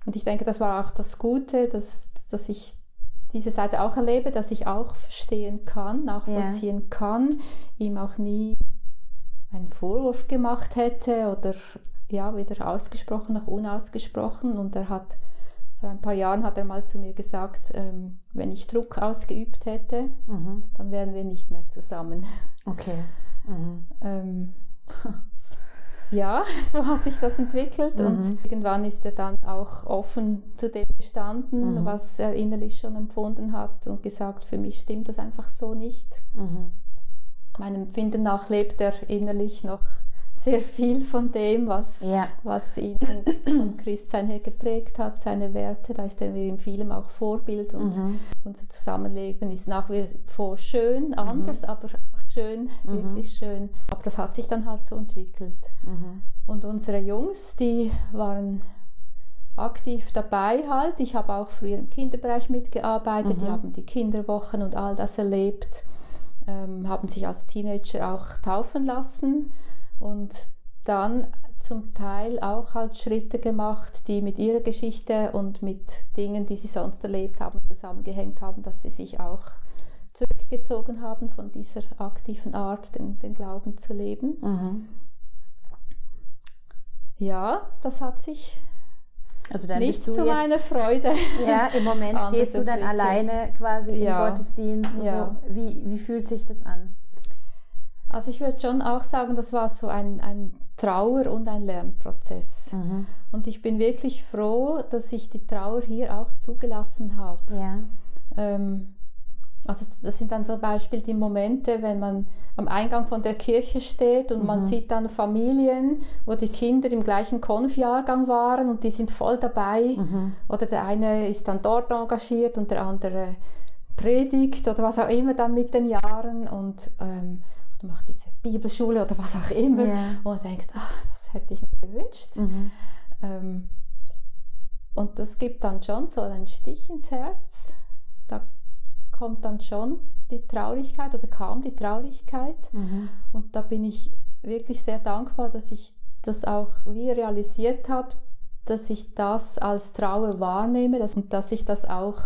Und ich denke, das war auch das Gute, dass, dass ich diese Seite auch erlebe, dass ich auch verstehen kann, nachvollziehen yeah. kann, ihm auch nie einen Vorwurf gemacht hätte oder ja, weder ausgesprochen noch unausgesprochen. Und er hat vor ein paar Jahren hat er mal zu mir gesagt, ähm, wenn ich Druck ausgeübt hätte, mhm. dann wären wir nicht mehr zusammen. Okay. Mhm. Ähm, ja, so hat sich das entwickelt mhm. und irgendwann ist er dann auch offen zu dem gestanden, mhm. was er innerlich schon empfunden hat und gesagt, für mich stimmt das einfach so nicht. Mhm. Meinem Empfinden nach lebt er innerlich noch sehr viel von dem, was, ja. was ihn vom Christsein her geprägt hat, seine Werte. Da ist er in vielem auch Vorbild und mhm. unser Zusammenleben ist nach wie vor schön, mhm. anders, mhm. aber schön, mhm. wirklich schön. Aber das hat sich dann halt so entwickelt. Mhm. Und unsere Jungs, die waren aktiv dabei halt. Ich habe auch früher im Kinderbereich mitgearbeitet, die mhm. haben die Kinderwochen und all das erlebt, ähm, haben sich als Teenager auch taufen lassen und dann zum Teil auch halt Schritte gemacht, die mit ihrer Geschichte und mit Dingen, die sie sonst erlebt haben, zusammengehängt haben, dass sie sich auch zurückgezogen haben von dieser aktiven Art, den, den Glauben zu leben. Mhm. Ja, das hat sich also dann nicht zu meiner Freude. Ja, im Moment gehst du dann alleine quasi ja. im Gottesdienst. Ja. So. Wie, wie fühlt sich das an? Also ich würde schon auch sagen, das war so ein, ein Trauer- und ein Lernprozess. Mhm. Und ich bin wirklich froh, dass ich die Trauer hier auch zugelassen habe. Ja. Ähm, also das sind dann zum Beispiel die Momente, wenn man am Eingang von der Kirche steht und mhm. man sieht dann Familien, wo die Kinder im gleichen Konfjahrgang waren und die sind voll dabei. Mhm. Oder der eine ist dann dort engagiert und der andere predigt oder was auch immer dann mit den Jahren und ähm, macht diese Bibelschule oder was auch immer. Ja. Und denkt, ach, das hätte ich mir gewünscht. Mhm. Ähm, und das gibt dann schon so einen Stich ins Herz. Da kommt dann schon die Traurigkeit oder kam die Traurigkeit. Mhm. Und da bin ich wirklich sehr dankbar, dass ich das auch wie realisiert habe, dass ich das als Trauer wahrnehme dass, und dass ich das auch,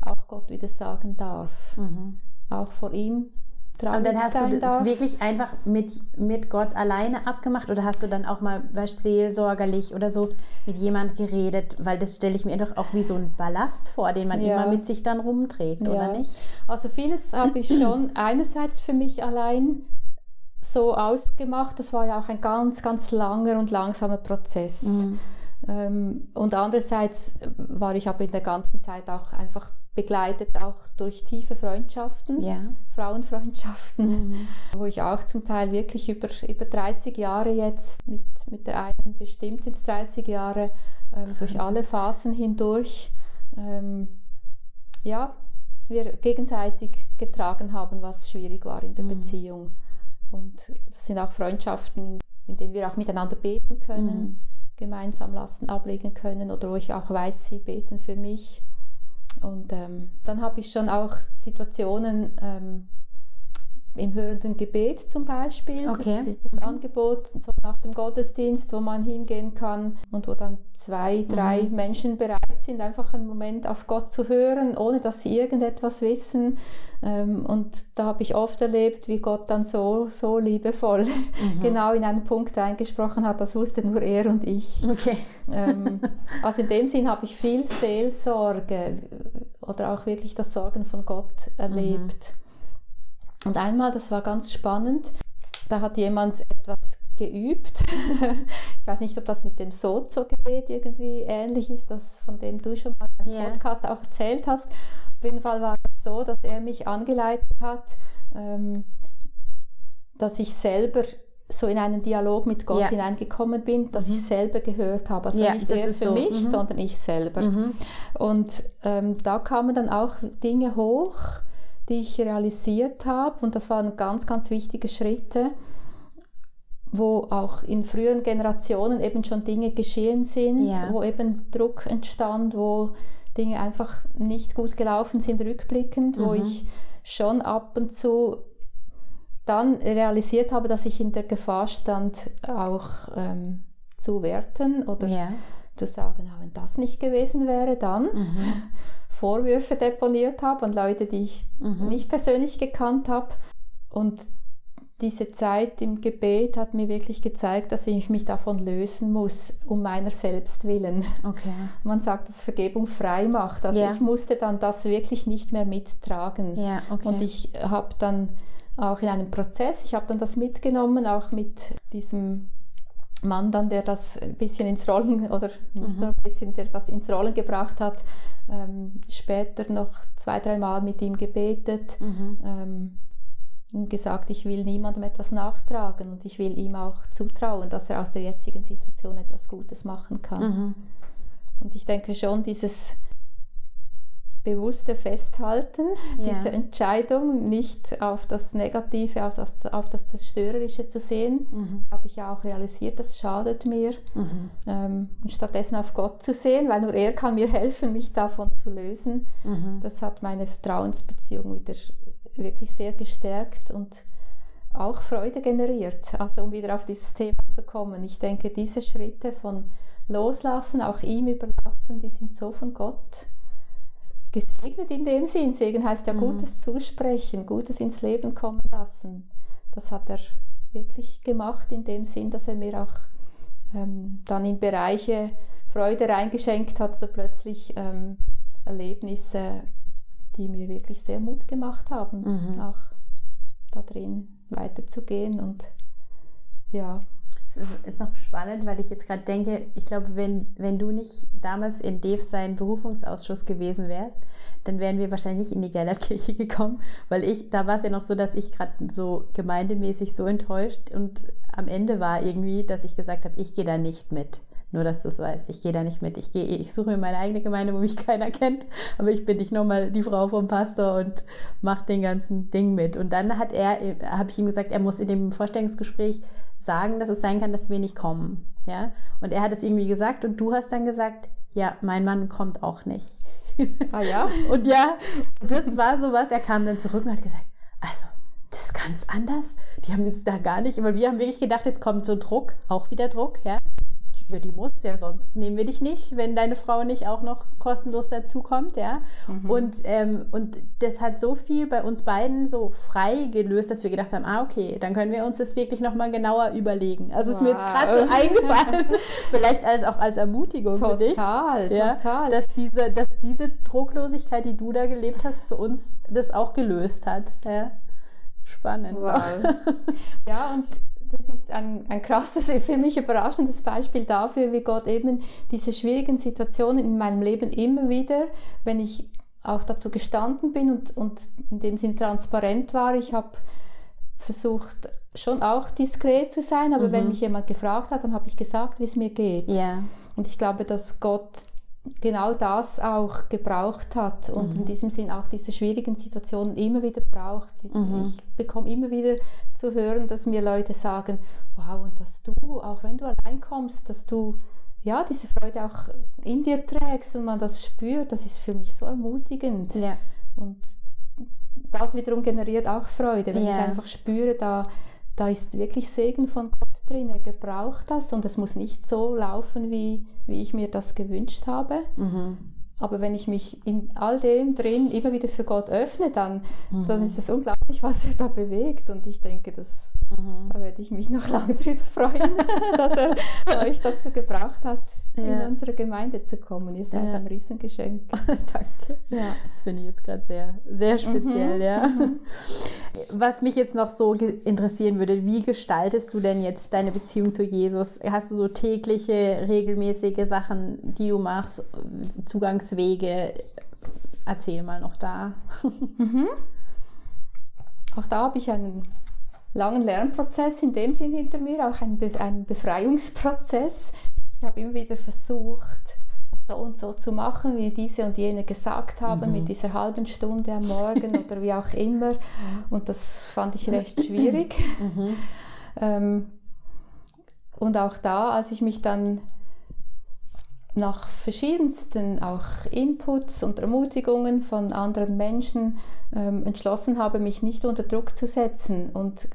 auch Gott wieder sagen darf. Mhm. Auch vor ihm traurig Und dann hast du das wirklich einfach mit, mit Gott alleine abgemacht oder hast du dann auch mal was seelsorgerlich oder so mit jemand geredet? Weil das stelle ich mir doch auch wie so ein Ballast vor, den man ja. immer mit sich dann rumträgt, ja. oder nicht? Also vieles habe ich schon einerseits für mich allein so ausgemacht. Das war ja auch ein ganz, ganz langer und langsamer Prozess. Mhm. Ähm, und andererseits war ich aber in der ganzen Zeit auch einfach begleitet auch durch tiefe Freundschaften, ja. Frauenfreundschaften, mhm. wo ich auch zum Teil wirklich über, über 30 Jahre jetzt, mit, mit der einen bestimmt sind es 30 Jahre, ähm, durch alle Phasen hindurch, ähm, ja, wir gegenseitig getragen haben, was schwierig war in der mhm. Beziehung. Und das sind auch Freundschaften, in denen wir auch miteinander beten können, mhm. gemeinsam Lasten ablegen können oder wo ich auch weiß, sie beten für mich. Und ähm, dann habe ich schon auch Situationen ähm, im hörenden Gebet zum Beispiel. Okay. Das ist das mhm. Angebot so nach dem Gottesdienst, wo man hingehen kann und wo dann zwei, drei mhm. Menschen bereit sind, einfach einen Moment auf Gott zu hören, ohne dass sie irgendetwas wissen. Ähm, und da habe ich oft erlebt, wie Gott dann so, so liebevoll mhm. genau in einen Punkt reingesprochen hat. Das wusste nur er und ich. Okay. Ähm, also in dem Sinn habe ich viel Seelsorge oder auch wirklich das Sorgen von Gott erlebt. Und einmal, das war ganz spannend, da hat jemand etwas geübt. ich weiß nicht, ob das mit dem Sozo-Gerät irgendwie ähnlich ist, das von dem du schon mal im yeah. Podcast auch erzählt hast. Auf jeden Fall war es so, dass er mich angeleitet hat, ähm, dass ich selber so in einen Dialog mit Gott ja. hineingekommen bin, dass mhm. ich selber gehört habe. Also ja, nicht er für so. mich, mhm. sondern ich selber. Mhm. Und ähm, da kamen dann auch Dinge hoch, die ich realisiert habe. Und das waren ganz, ganz wichtige Schritte, wo auch in früheren Generationen eben schon Dinge geschehen sind, ja. wo eben Druck entstand, wo Dinge einfach nicht gut gelaufen sind, rückblickend, mhm. wo ich schon ab und zu dann realisiert habe, dass ich in der Gefahr stand, auch ähm, zu werten oder ja. Zu sagen, wenn das nicht gewesen wäre, dann. Mhm. Vorwürfe deponiert habe an Leute, die ich mhm. nicht persönlich gekannt habe. Und diese Zeit im Gebet hat mir wirklich gezeigt, dass ich mich davon lösen muss, um meiner selbst willen. Okay. Man sagt, dass Vergebung frei macht. Also ja. ich musste dann das wirklich nicht mehr mittragen. Ja, okay. Und ich habe dann auch in einem Prozess, ich habe dann das mitgenommen, auch mit diesem Mann dann, der das ein bisschen ins Rollen oder nicht mhm. nur ein bisschen, der das ins Rollen gebracht hat, ähm, später noch zwei, dreimal mit ihm gebetet mhm. ähm, und gesagt, ich will niemandem etwas nachtragen und ich will ihm auch zutrauen, dass er aus der jetzigen Situation etwas Gutes machen kann. Mhm. Und ich denke schon, dieses bewusste Festhalten, ja. diese Entscheidung, nicht auf das Negative, auf, auf, auf das Zerstörerische zu sehen, mhm. habe ich ja auch realisiert, das schadet mir. Mhm. Ähm, und stattdessen auf Gott zu sehen, weil nur er kann mir helfen, mich davon zu lösen. Mhm. Das hat meine Vertrauensbeziehung wieder wirklich sehr gestärkt und auch Freude generiert. Also um wieder auf dieses Thema zu kommen. Ich denke, diese Schritte von Loslassen, auch ihm überlassen, die sind so von Gott gesegnet in dem Sinn. Segen heißt ja mhm. Gutes zusprechen, Gutes ins Leben kommen lassen. Das hat er wirklich gemacht in dem Sinn, dass er mir auch ähm, dann in Bereiche Freude reingeschenkt hat oder plötzlich ähm, Erlebnisse, die mir wirklich sehr Mut gemacht haben, mhm. auch da drin weiterzugehen und ja. Ist noch spannend, weil ich jetzt gerade denke, ich glaube, wenn, wenn du nicht damals in Dave sein Berufungsausschuss gewesen wärst, dann wären wir wahrscheinlich nicht in die Gellertkirche gekommen, weil ich, da war es ja noch so, dass ich gerade so gemeindemäßig so enttäuscht und am Ende war irgendwie, dass ich gesagt habe, ich gehe da nicht mit. Nur, dass du es weißt, ich gehe da nicht mit. Ich, gehe, ich suche mir meine eigene Gemeinde, wo mich keiner kennt. Aber ich bin nicht nochmal die Frau vom Pastor und mache den ganzen Ding mit. Und dann hat er, habe ich ihm gesagt, er muss in dem Vorstellungsgespräch sagen, dass es sein kann, dass wir nicht kommen. Ja? Und er hat es irgendwie gesagt und du hast dann gesagt, ja, mein Mann kommt auch nicht. Ah ja? und ja, das war sowas. Er kam dann zurück und hat gesagt, also, das ist ganz anders. Die haben jetzt da gar nicht, weil wir haben wirklich gedacht, jetzt kommt so Druck, auch wieder Druck, ja ja, die muss ja, sonst nehmen wir dich nicht, wenn deine Frau nicht auch noch kostenlos dazukommt, ja. Mhm. Und, ähm, und das hat so viel bei uns beiden so frei gelöst, dass wir gedacht haben, ah, okay, dann können wir uns das wirklich nochmal genauer überlegen. Also wow. ist mir jetzt gerade so eingefallen, vielleicht als auch als Ermutigung total, für dich. Total, ja, total. Dass diese, dass diese Drucklosigkeit, die du da gelebt hast, für uns das auch gelöst hat. Ja. Spannend. Wow. ja, und das ist ein, ein krasses, für mich überraschendes Beispiel dafür, wie Gott eben diese schwierigen Situationen in meinem Leben immer wieder, wenn ich auch dazu gestanden bin und, und in dem Sinn transparent war, ich habe versucht, schon auch diskret zu sein, aber mhm. wenn mich jemand gefragt hat, dann habe ich gesagt, wie es mir geht. Yeah. Und ich glaube, dass Gott genau das auch gebraucht hat und mhm. in diesem Sinn auch diese schwierigen Situationen immer wieder braucht. Mhm. Ich bekomme immer wieder zu hören, dass mir Leute sagen, wow, und dass du, auch wenn du allein kommst, dass du ja diese Freude auch in dir trägst und man das spürt, das ist für mich so ermutigend. Ja. Und das wiederum generiert auch Freude, wenn ja. ich einfach spüre, da, da ist wirklich Segen von Gott drin, gebraucht das und es muss nicht so laufen, wie wie ich mir das gewünscht habe. Mhm. Aber wenn ich mich in all dem drin immer wieder für Gott öffne, dann, mhm. dann ist es unglaublich, was er da bewegt. Und ich denke, das, mhm. da werde ich mich noch lange drüber freuen, dass er euch dazu gebracht hat, ja. in unsere Gemeinde zu kommen. Ihr seid ja. ein Riesengeschenk. Danke. Ja. Das finde ich jetzt gerade sehr, sehr speziell, mhm. ja. Mhm. Was mich jetzt noch so interessieren würde, wie gestaltest du denn jetzt deine Beziehung zu Jesus? Hast du so tägliche, regelmäßige Sachen, die du machst, Zugangswege? Erzähl mal noch da. Mhm. Auch da habe ich einen langen Lernprozess in dem Sinn hinter mir, auch einen, Be einen Befreiungsprozess. Ich habe immer wieder versucht, so und so zu machen, wie diese und jene gesagt haben, mhm. mit dieser halben Stunde am Morgen oder wie auch immer. Und das fand ich recht schwierig. Mhm. Ähm, und auch da, als ich mich dann nach verschiedensten auch Inputs und Ermutigungen von anderen Menschen ähm, entschlossen habe, mich nicht unter Druck zu setzen und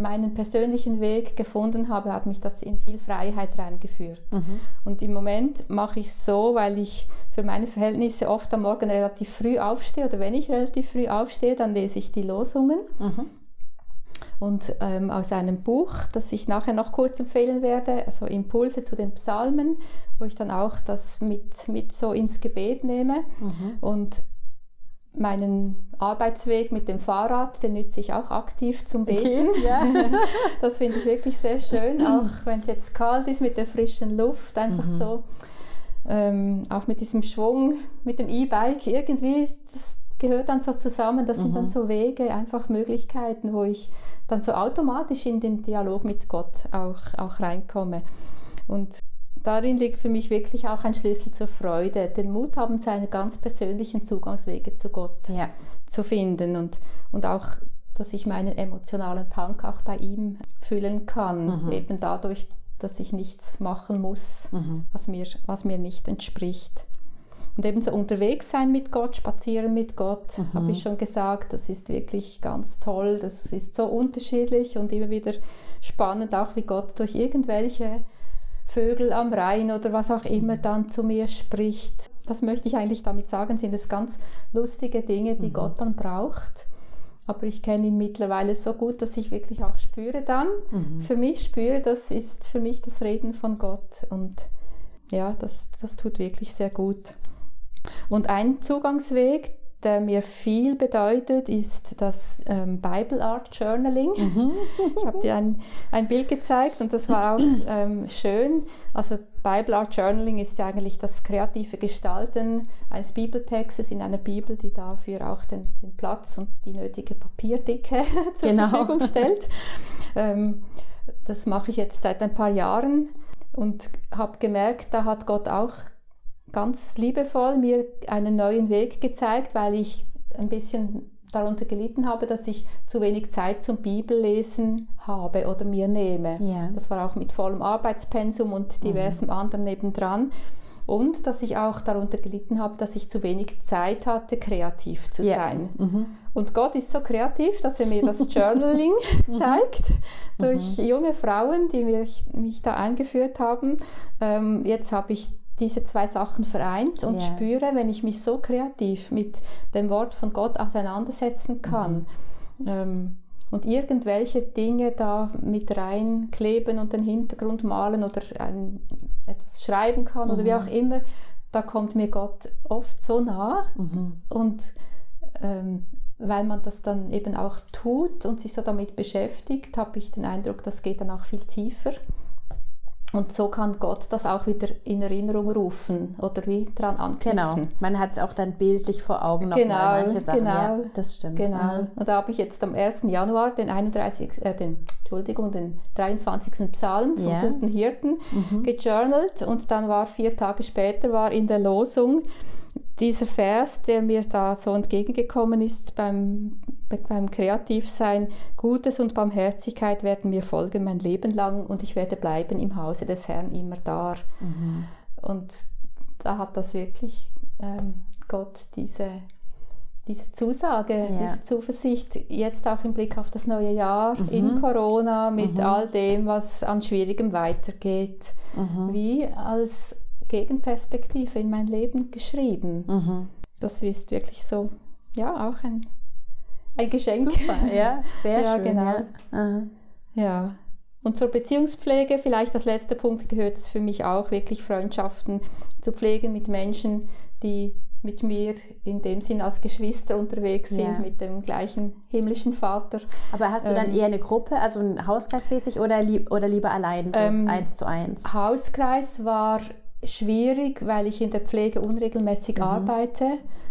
meinen persönlichen Weg gefunden habe, hat mich das in viel Freiheit reingeführt. Mhm. Und im Moment mache ich es so, weil ich für meine Verhältnisse oft am Morgen relativ früh aufstehe oder wenn ich relativ früh aufstehe, dann lese ich die Losungen. Mhm. Und ähm, aus einem Buch, das ich nachher noch kurz empfehlen werde, also Impulse zu den Psalmen, wo ich dann auch das mit, mit so ins Gebet nehme. Mhm. Und meinen Arbeitsweg mit dem Fahrrad, den nütze ich auch aktiv zum Beten. Okay, ja. das finde ich wirklich sehr schön, auch wenn es jetzt kalt ist mit der frischen Luft, einfach mhm. so, ähm, auch mit diesem Schwung, mit dem E-Bike irgendwie, das gehört dann so zusammen, das mhm. sind dann mhm. so Wege, einfach Möglichkeiten, wo ich dann so automatisch in den Dialog mit Gott auch, auch reinkomme. Und darin liegt für mich wirklich auch ein Schlüssel zur Freude, den Mut haben, seine ganz persönlichen Zugangswege zu Gott ja. zu finden und, und auch, dass ich meinen emotionalen Tank auch bei ihm füllen kann, mhm. eben dadurch, dass ich nichts machen muss, mhm. was, mir, was mir nicht entspricht. Und ebenso unterwegs sein mit Gott, spazieren mit Gott, mhm. habe ich schon gesagt, das ist wirklich ganz toll. Das ist so unterschiedlich und immer wieder spannend, auch wie Gott durch irgendwelche Vögel am Rhein oder was auch immer dann zu mir spricht. Das möchte ich eigentlich damit sagen, sind es ganz lustige Dinge, die mhm. Gott dann braucht. Aber ich kenne ihn mittlerweile so gut, dass ich wirklich auch spüre dann, mhm. für mich spüre, das ist für mich das Reden von Gott. Und ja, das, das tut wirklich sehr gut. Und ein Zugangsweg, der mir viel bedeutet, ist das ähm, Bible Art Journaling. Mhm. ich habe dir ein, ein Bild gezeigt und das war auch ähm, schön. Also Bible Art Journaling ist ja eigentlich das kreative Gestalten eines Bibeltextes in einer Bibel, die dafür auch den, den Platz und die nötige Papierdicke zur genau. Verfügung stellt. ähm, das mache ich jetzt seit ein paar Jahren und habe gemerkt, da hat Gott auch ganz liebevoll mir einen neuen Weg gezeigt, weil ich ein bisschen darunter gelitten habe, dass ich zu wenig Zeit zum Bibellesen habe oder mir nehme. Ja. Das war auch mit vollem Arbeitspensum und diversem mhm. anderen nebendran. Und dass ich auch darunter gelitten habe, dass ich zu wenig Zeit hatte, kreativ zu ja. sein. Mhm. Und Gott ist so kreativ, dass er mir das Journaling mhm. zeigt durch mhm. junge Frauen, die mich, mich da eingeführt haben. Ähm, jetzt habe ich diese zwei Sachen vereint und yeah. spüre, wenn ich mich so kreativ mit dem Wort von Gott auseinandersetzen kann mhm. ähm, und irgendwelche Dinge da mit reinkleben und den Hintergrund malen oder ein, etwas schreiben kann mhm. oder wie mhm. auch immer, da kommt mir Gott oft so nah mhm. und ähm, weil man das dann eben auch tut und sich so damit beschäftigt, habe ich den Eindruck, das geht dann auch viel tiefer. Und so kann Gott das auch wieder in Erinnerung rufen oder wie dran anknüpfen. Genau, man hat es auch dann bildlich vor Augen noch genau, manche Sachen. Genau, ja, das stimmt. Genau. Und da habe ich jetzt am 1. Januar den 31, äh, den, Entschuldigung, den 23. Psalm vom yeah. guten Hirten mhm. gejournalt und dann war vier Tage später war in der Losung dieser Vers, der mir da so entgegengekommen ist beim, beim Kreativsein, Gutes und Barmherzigkeit werden mir folgen mein Leben lang und ich werde bleiben im Hause des Herrn immer da. Mhm. Und da hat das wirklich ähm, Gott diese, diese Zusage, ja. diese Zuversicht, jetzt auch im Blick auf das neue Jahr, mhm. in Corona, mit mhm. all dem, was an Schwierigem weitergeht, mhm. wie als Gegenperspektive in mein Leben geschrieben. Mhm. Das ist wirklich so, ja, auch ein, ein Geschenk. Super, ja, sehr ja, schön. Genau. Ja. ja. Und zur Beziehungspflege, vielleicht als letzter Punkt gehört es für mich auch, wirklich Freundschaften zu pflegen mit Menschen, die mit mir in dem Sinn als Geschwister unterwegs sind, ja. mit dem gleichen himmlischen Vater. Aber hast du dann ähm, eher eine Gruppe, also ein Hauskreismäßig oder, lieb, oder lieber allein, so ähm, eins zu eins? Hauskreis war schwierig, weil ich in der Pflege unregelmäßig mhm. arbeite,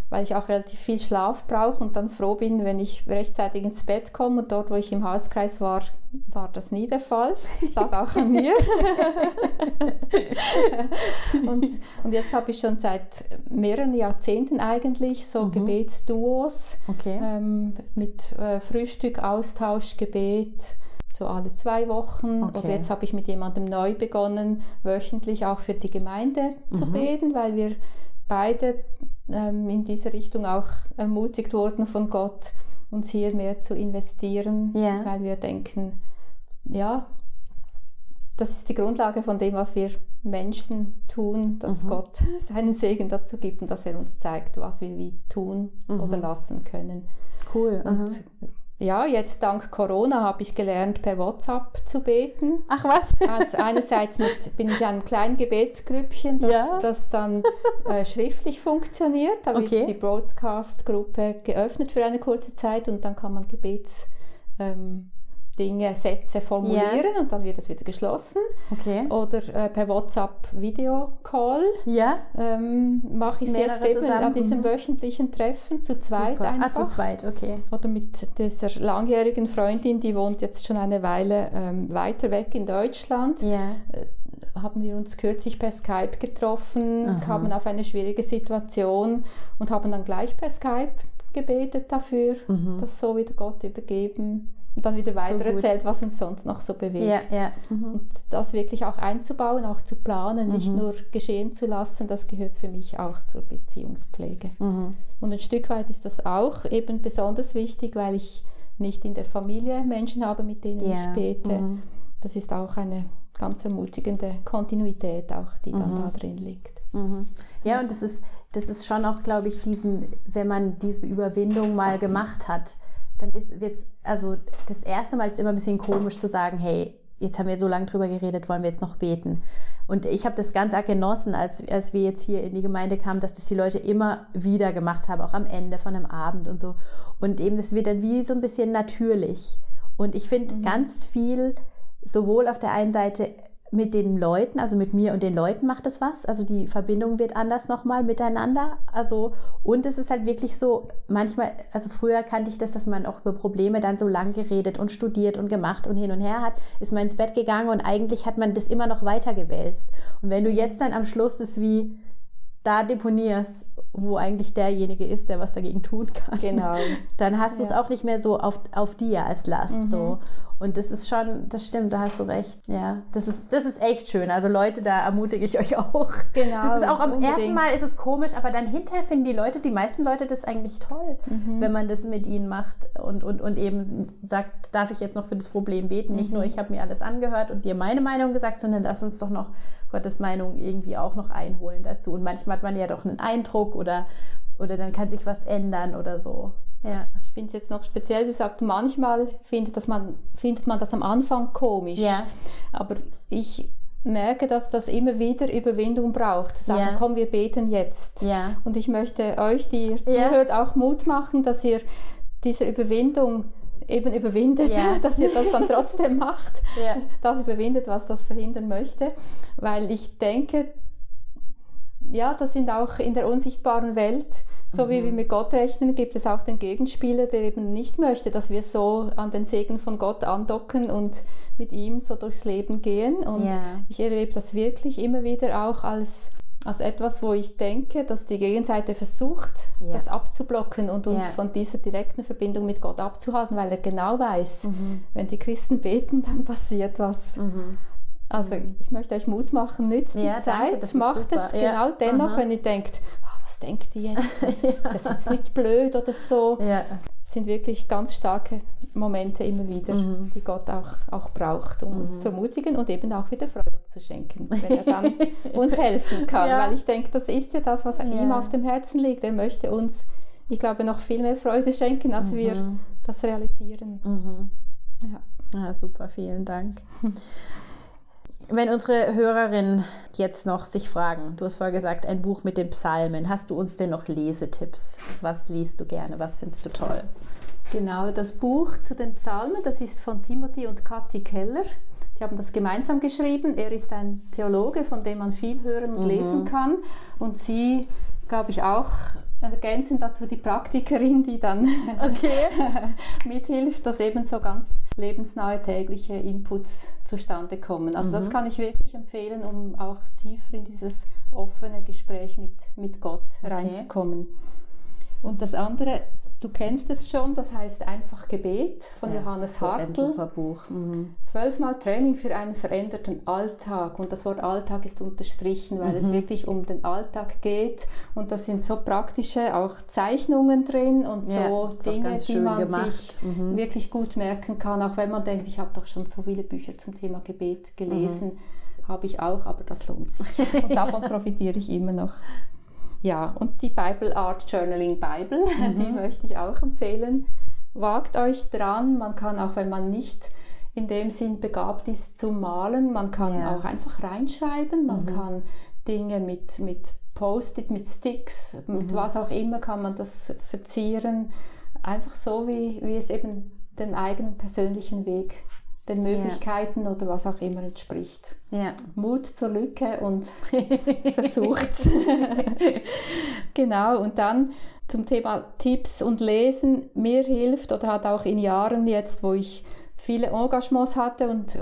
weil ich auch relativ viel Schlaf brauche und dann froh bin, wenn ich rechtzeitig ins Bett komme. Und dort, wo ich im Hauskreis war, war das nie der Fall. Lag auch an mir. und, und jetzt habe ich schon seit mehreren Jahrzehnten eigentlich so mhm. Gebetsduos okay. ähm, mit äh, Frühstück, Austausch, Gebet so alle zwei Wochen. Okay. Oder jetzt habe ich mit jemandem neu begonnen, wöchentlich auch für die Gemeinde mhm. zu beten, weil wir beide ähm, in diese Richtung auch ermutigt wurden von Gott, uns hier mehr zu investieren, yeah. weil wir denken, ja, das ist die Grundlage von dem, was wir Menschen tun, dass mhm. Gott seinen Segen dazu gibt und dass er uns zeigt, was wir wie tun mhm. oder lassen können. Cool. Und mhm ja, jetzt dank Corona habe ich gelernt, per WhatsApp zu beten. Ach was? Also einerseits mit, bin ich in einem kleinen Gebetsgrüppchen, das, ja. das dann äh, schriftlich funktioniert. Da habe okay. ich die Broadcast-Gruppe geöffnet für eine kurze Zeit und dann kann man Gebets... Ähm, Dinge, Sätze formulieren yeah. und dann wird es wieder geschlossen. Okay. Oder äh, per WhatsApp Videocall ja. ähm, mache ich es jetzt eben zusammen. an diesem wöchentlichen Treffen zu zweit Super. einfach. Ah, zu zweit, okay. Oder mit dieser langjährigen Freundin, die wohnt jetzt schon eine Weile ähm, weiter weg in Deutschland. Ja. Äh, haben wir uns kürzlich per Skype getroffen, Aha. kamen auf eine schwierige Situation und haben dann gleich per Skype gebetet dafür, mhm. das so wieder Gott übergeben dann wieder weiter so erzählt, was uns sonst noch so bewegt. Ja, ja. Mhm. Und das wirklich auch einzubauen, auch zu planen, mhm. nicht nur geschehen zu lassen, das gehört für mich auch zur Beziehungspflege. Mhm. Und ein Stück weit ist das auch eben besonders wichtig, weil ich nicht in der Familie Menschen habe, mit denen ja. ich bete. Mhm. Das ist auch eine ganz ermutigende Kontinuität, auch, die dann da drin liegt. Ja, und das ist, das ist schon auch, glaube ich, diesen, wenn man diese Überwindung mal gemacht hat, dann ist jetzt, also das erste Mal ist immer ein bisschen komisch zu sagen, hey, jetzt haben wir so lange drüber geredet, wollen wir jetzt noch beten? Und ich habe das ganz arg genossen, als, als wir jetzt hier in die Gemeinde kamen, dass das die Leute immer wieder gemacht haben, auch am Ende von einem Abend und so. Und eben, das wird dann wie so ein bisschen natürlich. Und ich finde mhm. ganz viel, sowohl auf der einen Seite mit den Leuten, also mit mir und den Leuten macht es was. Also die Verbindung wird anders nochmal miteinander. Also, und es ist halt wirklich so, manchmal, also früher kannte ich das, dass man auch über Probleme dann so lang geredet und studiert und gemacht und hin und her hat, ist man ins Bett gegangen und eigentlich hat man das immer noch weiter gewälzt. Und wenn du jetzt dann am Schluss das wie da deponierst, wo eigentlich derjenige ist, der was dagegen tun kann, genau. dann hast du es auch nicht mehr so auf, auf dir als Last. Mhm. So. Und das ist schon, das stimmt, da hast du recht. Ja, das ist, das ist echt schön. Also Leute, da ermutige ich euch auch. Genau. Das ist auch am unbedingt. ersten Mal ist es komisch, aber dann hinterher finden die Leute, die meisten Leute das eigentlich toll, mhm. wenn man das mit ihnen macht und, und, und eben sagt, darf ich jetzt noch für das Problem beten? Mhm. Nicht nur, mhm. ich habe mir alles angehört und dir meine Meinung gesagt, sondern lass uns doch noch Gottes Meinung irgendwie auch noch einholen dazu. Und manchmal hat man ja doch einen Eindruck oder, oder dann kann sich was ändern oder so. Ja. Ich finde es jetzt noch speziell, du sagst, manchmal findet, dass man, findet man das am Anfang komisch. Ja. Aber ich merke, dass das immer wieder Überwindung braucht. Zu sagen, ja. komm, wir beten jetzt. Ja. Und ich möchte euch, die ihr zuhört, auch Mut machen, dass ihr diese Überwindung eben überwindet, ja. dass ihr das dann trotzdem macht, ja. das überwindet, was das verhindern möchte. Weil ich denke, ja, das sind auch in der unsichtbaren Welt so mhm. wie wir mit Gott rechnen, gibt es auch den Gegenspieler, der eben nicht möchte, dass wir so an den Segen von Gott andocken und mit ihm so durchs Leben gehen. Und ja. ich erlebe das wirklich immer wieder auch als als etwas, wo ich denke, dass die Gegenseite versucht, ja. das abzublocken und uns ja. von dieser direkten Verbindung mit Gott abzuhalten, weil er genau weiß, mhm. wenn die Christen beten, dann passiert was. Mhm. Also mhm. ich möchte euch Mut machen, nützt ja, die Zeit, danke, macht es genau dennoch, wenn ihr denkt, was denkt ihr jetzt? Ist das jetzt nicht blöd oder so? Ja. Das sind wirklich ganz starke Momente immer wieder, mhm. die Gott auch, auch braucht, um mhm. uns zu ermutigen und eben auch wieder Freude zu schenken, wenn er dann uns helfen kann. Ja. Weil ich denke, das ist ja das, was ja. ihm auf dem Herzen liegt. Er möchte uns, ich glaube, noch viel mehr Freude schenken, als mhm. wir das realisieren. Mhm. Ja. ja, super, vielen Dank. Wenn unsere Hörerinnen jetzt noch sich fragen, du hast vorher gesagt, ein Buch mit den Psalmen, hast du uns denn noch Lesetipps? Was liest du gerne? Was findest du toll? Genau, das Buch zu den Psalmen, das ist von Timothy und Kathi Keller. Die haben das gemeinsam geschrieben. Er ist ein Theologe, von dem man viel hören und mhm. lesen kann. Und sie, glaube ich, auch ergänzen dazu die Praktikerin, die dann okay. mithilft, dass eben so ganz lebensnahe tägliche Inputs zustande kommen. Also mhm. das kann ich wirklich empfehlen, um auch tiefer in dieses offene Gespräch mit, mit Gott okay. reinzukommen. Und das andere Du kennst es schon, das heißt einfach Gebet von ja, Johannes Hartl. Ein super Buch. Mhm. Zwölfmal Training für einen veränderten Alltag. Und das Wort Alltag ist unterstrichen, weil mhm. es wirklich um den Alltag geht. Und da sind so praktische auch Zeichnungen drin und ja, so Dinge, die man gemacht. sich mhm. wirklich gut merken kann. Auch wenn man denkt, ich habe doch schon so viele Bücher zum Thema Gebet gelesen. Mhm. Habe ich auch, aber das lohnt sich. Und davon profitiere ich immer noch. Ja, und die Bible Art Journaling Bible, mhm. die möchte ich auch empfehlen. Wagt euch dran, man kann auch, wenn man nicht in dem Sinn begabt ist zum Malen, man kann ja. auch einfach reinschreiben, man mhm. kann Dinge mit, mit Post-it, mit Sticks, mit mhm. was auch immer kann man das verzieren. Einfach so, wie, wie es eben dem eigenen persönlichen Weg den Möglichkeiten ja. oder was auch immer entspricht. Ja. Mut zur Lücke und versucht. genau, und dann zum Thema Tipps und Lesen. Mir hilft oder hat auch in Jahren jetzt, wo ich viele Engagements hatte und äh,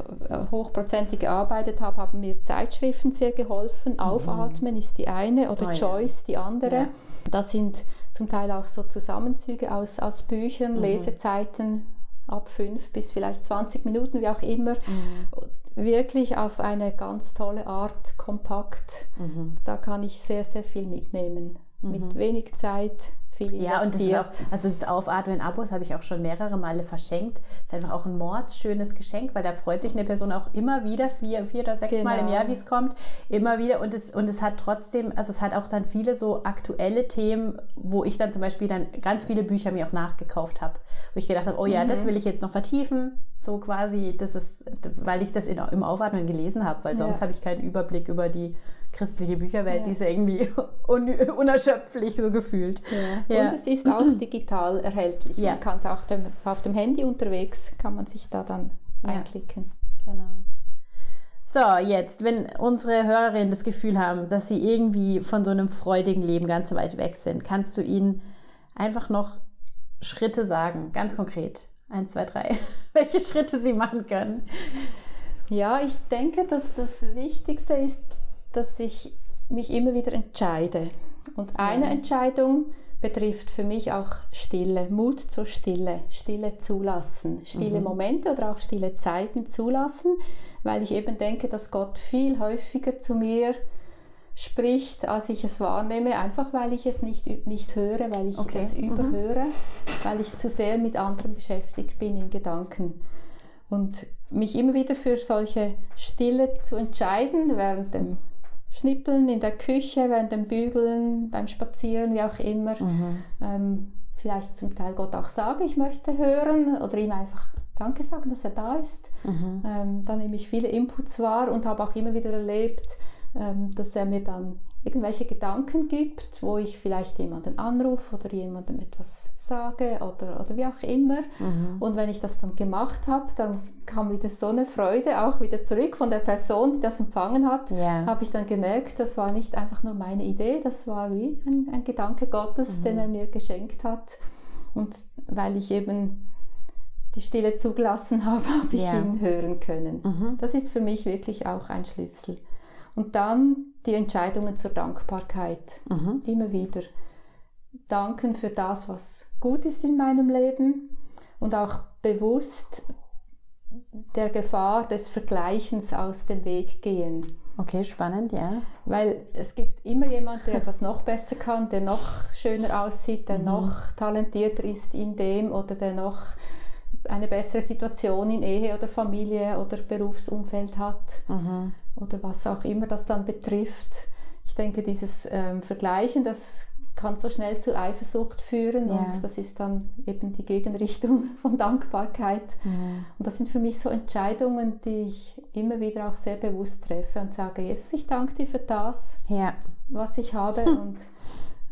hochprozentig gearbeitet habe, haben mir Zeitschriften sehr geholfen. Mhm. Aufatmen ist die eine oder oh, Choice ja. die andere. Ja. Das sind zum Teil auch so Zusammenzüge aus, aus Büchern, mhm. Lesezeiten ab fünf bis vielleicht 20 Minuten, wie auch immer, mhm. wirklich auf eine ganz tolle Art, kompakt. Mhm. Da kann ich sehr, sehr viel mitnehmen. Mit mhm. wenig Zeit, viel investiert. Ja, und das ist auch, also das Aufatmen Abos habe ich auch schon mehrere Male verschenkt. Ist einfach auch ein mordsschönes Geschenk, weil da freut sich eine Person auch immer wieder, vier, vier oder sechs genau. Mal im Jahr, genau. wie es kommt, immer wieder. Und es, und es hat trotzdem, also es hat auch dann viele so aktuelle Themen, wo ich dann zum Beispiel dann ganz viele Bücher mir auch nachgekauft habe. Wo ich gedacht habe, oh ja, mhm. das will ich jetzt noch vertiefen. So quasi, das ist, weil ich das in, im Aufatmen gelesen habe, weil sonst ja. habe ich keinen Überblick über die christliche Bücherwelt, ja. die ist ja irgendwie un unerschöpflich so gefühlt. Ja. Ja. Und es ist auch digital erhältlich. Man kann es auch dem, auf dem Handy unterwegs, kann man sich da dann einklicken. Genau. So, jetzt, wenn unsere Hörerinnen das Gefühl haben, dass sie irgendwie von so einem freudigen Leben ganz weit weg sind, kannst du ihnen einfach noch Schritte sagen, ganz konkret. Eins, zwei, drei. Welche Schritte sie machen können. Ja, ich denke, dass das Wichtigste ist, dass ich mich immer wieder entscheide. Und eine ja. Entscheidung betrifft für mich auch Stille, Mut zur Stille, Stille zulassen, stille mhm. Momente oder auch stille Zeiten zulassen, weil ich eben denke, dass Gott viel häufiger zu mir spricht, als ich es wahrnehme, einfach weil ich es nicht, nicht höre, weil ich okay. es mhm. überhöre, mhm. weil ich zu sehr mit anderen beschäftigt bin in Gedanken. Und mich immer wieder für solche Stille zu entscheiden während dem Schnippeln in der Küche, während dem Bügeln, beim Spazieren, wie auch immer. Mhm. Ähm, vielleicht zum Teil Gott auch sagen, ich möchte hören oder ihm einfach Danke sagen, dass er da ist. Mhm. Ähm, dann nehme ich viele Inputs wahr und habe auch immer wieder erlebt, ähm, dass er mir dann irgendwelche Gedanken gibt, wo ich vielleicht jemanden anrufe oder jemandem etwas sage oder, oder wie auch immer. Mhm. Und wenn ich das dann gemacht habe, dann kam wieder so eine Freude auch wieder zurück von der Person, die das empfangen hat. Yeah. Habe ich dann gemerkt, das war nicht einfach nur meine Idee, das war wie ein, ein Gedanke Gottes, mhm. den er mir geschenkt hat. Und weil ich eben die Stille zugelassen habe, habe ich yeah. ihn hören können. Mhm. Das ist für mich wirklich auch ein Schlüssel. Und dann die Entscheidungen zur Dankbarkeit. Mhm. Immer wieder danken für das, was gut ist in meinem Leben und auch bewusst der Gefahr des Vergleichens aus dem Weg gehen. Okay, spannend, ja. Weil es gibt immer jemand, der etwas noch besser kann, der noch schöner aussieht, der mhm. noch talentierter ist in dem oder der noch eine bessere Situation in Ehe oder Familie oder Berufsumfeld hat. Mhm oder was auch immer das dann betrifft. Ich denke, dieses ähm, Vergleichen, das kann so schnell zu Eifersucht führen ja. und das ist dann eben die Gegenrichtung von Dankbarkeit. Mhm. Und das sind für mich so Entscheidungen, die ich immer wieder auch sehr bewusst treffe und sage, Jesus, ich danke dir für das, ja. was ich habe hm. und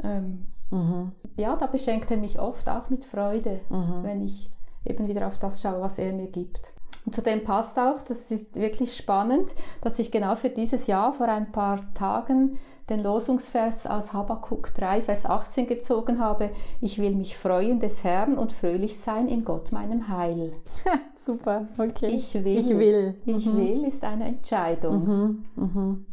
ähm, mhm. ja, da beschenkt er mich oft auch mit Freude, mhm. wenn ich eben wieder auf das schaue, was er mir gibt. Und zudem passt auch, das ist wirklich spannend, dass ich genau für dieses Jahr vor ein paar Tagen den Losungsvers aus Habakkuk 3, Vers 18 gezogen habe. Ich will mich freuen des Herrn und fröhlich sein in Gott, meinem Heil. Super, okay. Ich will. Ich will. Ich mhm. will ist eine Entscheidung. Mhm. Mhm.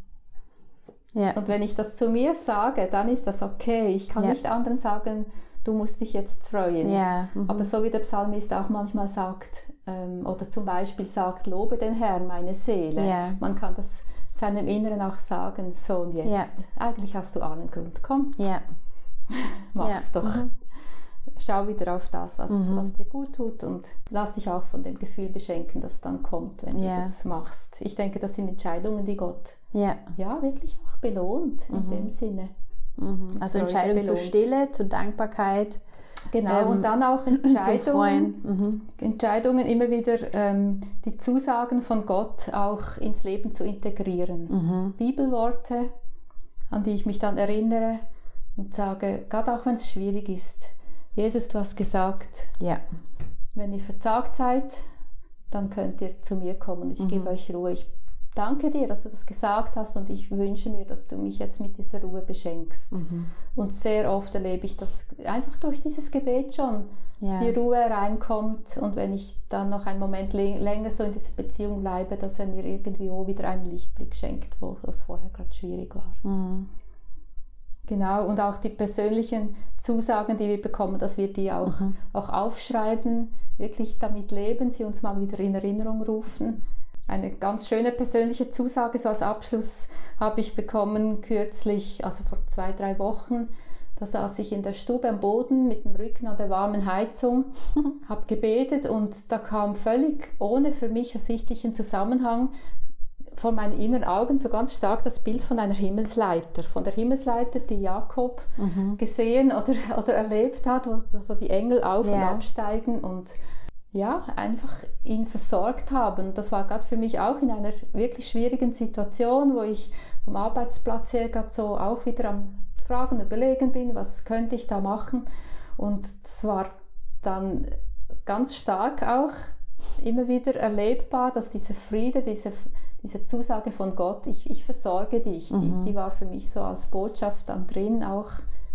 Ja. Und wenn ich das zu mir sage, dann ist das okay. Ich kann ja. nicht anderen sagen, du musst dich jetzt freuen. Ja. Mhm. Aber so wie der Psalmist auch manchmal sagt, ähm, oder zum Beispiel sagt, lobe den Herrn, meine Seele. Ja. Man kann das seinem Inneren auch sagen, so und jetzt. Ja. Eigentlich hast du allen Grund, komm. Ja. Mach's doch. Mhm. Schau wieder auf das, was, mhm. was dir gut tut und lass dich auch von dem Gefühl beschenken, das dann kommt, wenn du das machst. Ich denke, das sind Entscheidungen, die Gott ja, ja wirklich auch belohnt in mhm. dem Sinne. Mhm. Also Entscheidungen zur Stille, zur Dankbarkeit, Genau, ähm, und dann auch Entscheidungen, mhm. Entscheidungen immer wieder ähm, die Zusagen von Gott auch ins Leben zu integrieren. Mhm. Bibelworte, an die ich mich dann erinnere und sage, gerade auch wenn es schwierig ist, Jesus, du hast gesagt, ja. wenn ihr verzagt seid, dann könnt ihr zu mir kommen. Ich mhm. gebe euch Ruhe. Ich danke dir, dass du das gesagt hast und ich wünsche mir, dass du mich jetzt mit dieser Ruhe beschenkst. Mhm. Und sehr oft erlebe ich das einfach durch dieses Gebet schon, ja. die Ruhe reinkommt und wenn ich dann noch einen Moment länger so in dieser Beziehung bleibe, dass er mir irgendwie auch wieder einen Lichtblick schenkt, wo das vorher gerade schwierig war. Mhm. Genau, und auch die persönlichen Zusagen, die wir bekommen, dass wir die auch, mhm. auch aufschreiben, wirklich damit leben, sie uns mal wieder in Erinnerung rufen. Eine ganz schöne persönliche Zusage, so als Abschluss habe ich bekommen kürzlich, also vor zwei, drei Wochen. Da saß ich in der Stube am Boden mit dem Rücken an der warmen Heizung, habe gebetet und da kam völlig ohne für mich ersichtlichen Zusammenhang vor meinen inneren Augen so ganz stark das Bild von einer Himmelsleiter, von der Himmelsleiter, die Jakob mhm. gesehen oder, oder erlebt hat, wo so die Engel auf ja. und absteigen und ja, einfach ihn versorgt haben. Das war gerade für mich auch in einer wirklich schwierigen Situation, wo ich vom Arbeitsplatz her gerade so auch wieder am Fragen überlegen bin, was könnte ich da machen. Und das war dann ganz stark auch immer wieder erlebbar, dass dieser Friede, diese diese Zusage von Gott, ich, ich versorge dich, mhm. die, die, war für mich so als Botschaft dann drin auch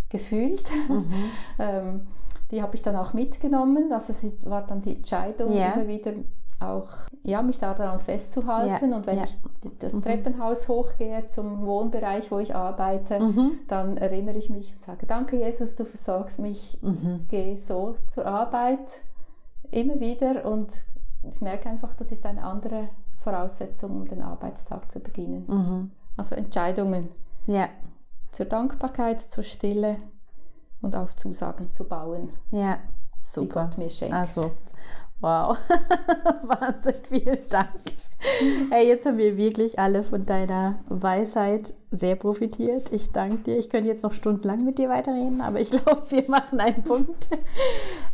gefühlt. Mhm. ähm, die habe ich dann auch mitgenommen. Also es war dann die Entscheidung, yeah. immer wieder auch ja, mich daran festzuhalten. Yeah. Und wenn yeah. ich das mhm. Treppenhaus hochgehe zum Wohnbereich, wo ich arbeite, mhm. dann erinnere ich mich und sage, danke Jesus, du versorgst mich, mhm. gehe so zur Arbeit immer wieder und ich merke einfach, das ist eine andere Voraussetzung, um den Arbeitstag zu beginnen. Mhm. Also Entscheidungen ja. zur Dankbarkeit, zur Stille und auf Zusagen zu bauen. Ja, super. Die Gott mir schenkt. Also, wow. Wahnsinn, vielen Dank. Hey, jetzt haben wir wirklich alle von deiner Weisheit sehr profitiert. Ich danke dir. Ich könnte jetzt noch stundenlang mit dir weiterreden, aber ich glaube, wir machen einen Punkt.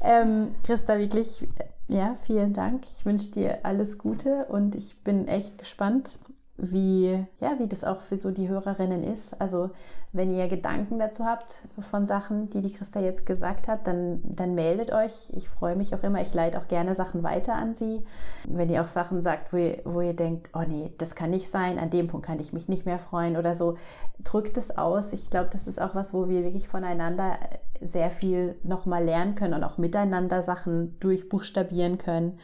Ähm, Christa, wirklich ja, vielen Dank. Ich wünsche dir alles Gute und ich bin echt gespannt, wie, ja, wie das auch für so die Hörerinnen ist. Also wenn ihr Gedanken dazu habt von Sachen, die die Christa jetzt gesagt hat, dann, dann meldet euch. Ich freue mich auch immer. Ich leite auch gerne Sachen weiter an sie. Wenn ihr auch Sachen sagt, wo ihr, wo ihr denkt, oh nee, das kann nicht sein, an dem Punkt kann ich mich nicht mehr freuen oder so, drückt es aus. Ich glaube, das ist auch was, wo wir wirklich voneinander sehr viel nochmal lernen können und auch miteinander Sachen durchbuchstabieren können.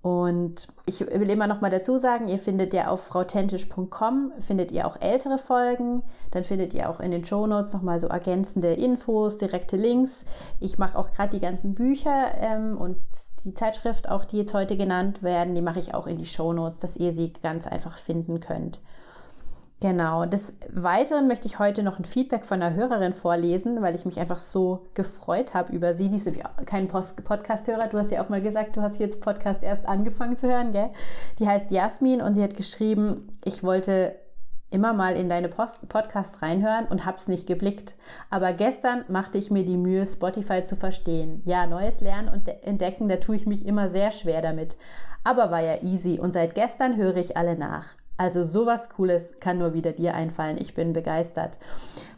Und ich will immer noch mal dazu sagen, ihr findet ja auf frautentisch.com, findet ihr auch ältere Folgen, dann findet ihr auch in den Shownotes noch mal so ergänzende Infos, direkte Links. Ich mache auch gerade die ganzen Bücher ähm, und die Zeitschrift, auch die jetzt heute genannt werden, die mache ich auch in die Shownotes, dass ihr sie ganz einfach finden könnt. Genau. Des Weiteren möchte ich heute noch ein Feedback von einer Hörerin vorlesen, weil ich mich einfach so gefreut habe über sie. Die ist kein Podcast-Hörer. Du hast ja auch mal gesagt, du hast jetzt Podcast erst angefangen zu hören, gell? Die heißt Jasmin und sie hat geschrieben, ich wollte immer mal in deine Post Podcast reinhören und hab's nicht geblickt. Aber gestern machte ich mir die Mühe, Spotify zu verstehen. Ja, neues Lernen und entdecken, da tue ich mich immer sehr schwer damit. Aber war ja easy und seit gestern höre ich alle nach. Also sowas Cooles kann nur wieder dir einfallen. Ich bin begeistert.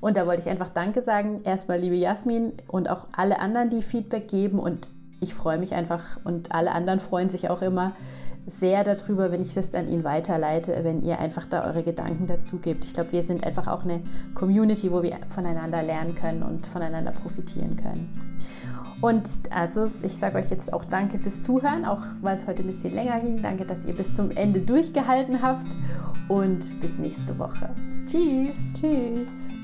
Und da wollte ich einfach Danke sagen. Erstmal liebe Jasmin und auch alle anderen, die Feedback geben. Und ich freue mich einfach und alle anderen freuen sich auch immer sehr darüber, wenn ich das dann Ihnen weiterleite, wenn ihr einfach da eure Gedanken dazu gebt. Ich glaube, wir sind einfach auch eine Community, wo wir voneinander lernen können und voneinander profitieren können. Und also ich sage euch jetzt auch danke fürs Zuhören, auch weil es heute ein bisschen länger ging. Danke, dass ihr bis zum Ende durchgehalten habt und bis nächste Woche. Tschüss. Tschüss.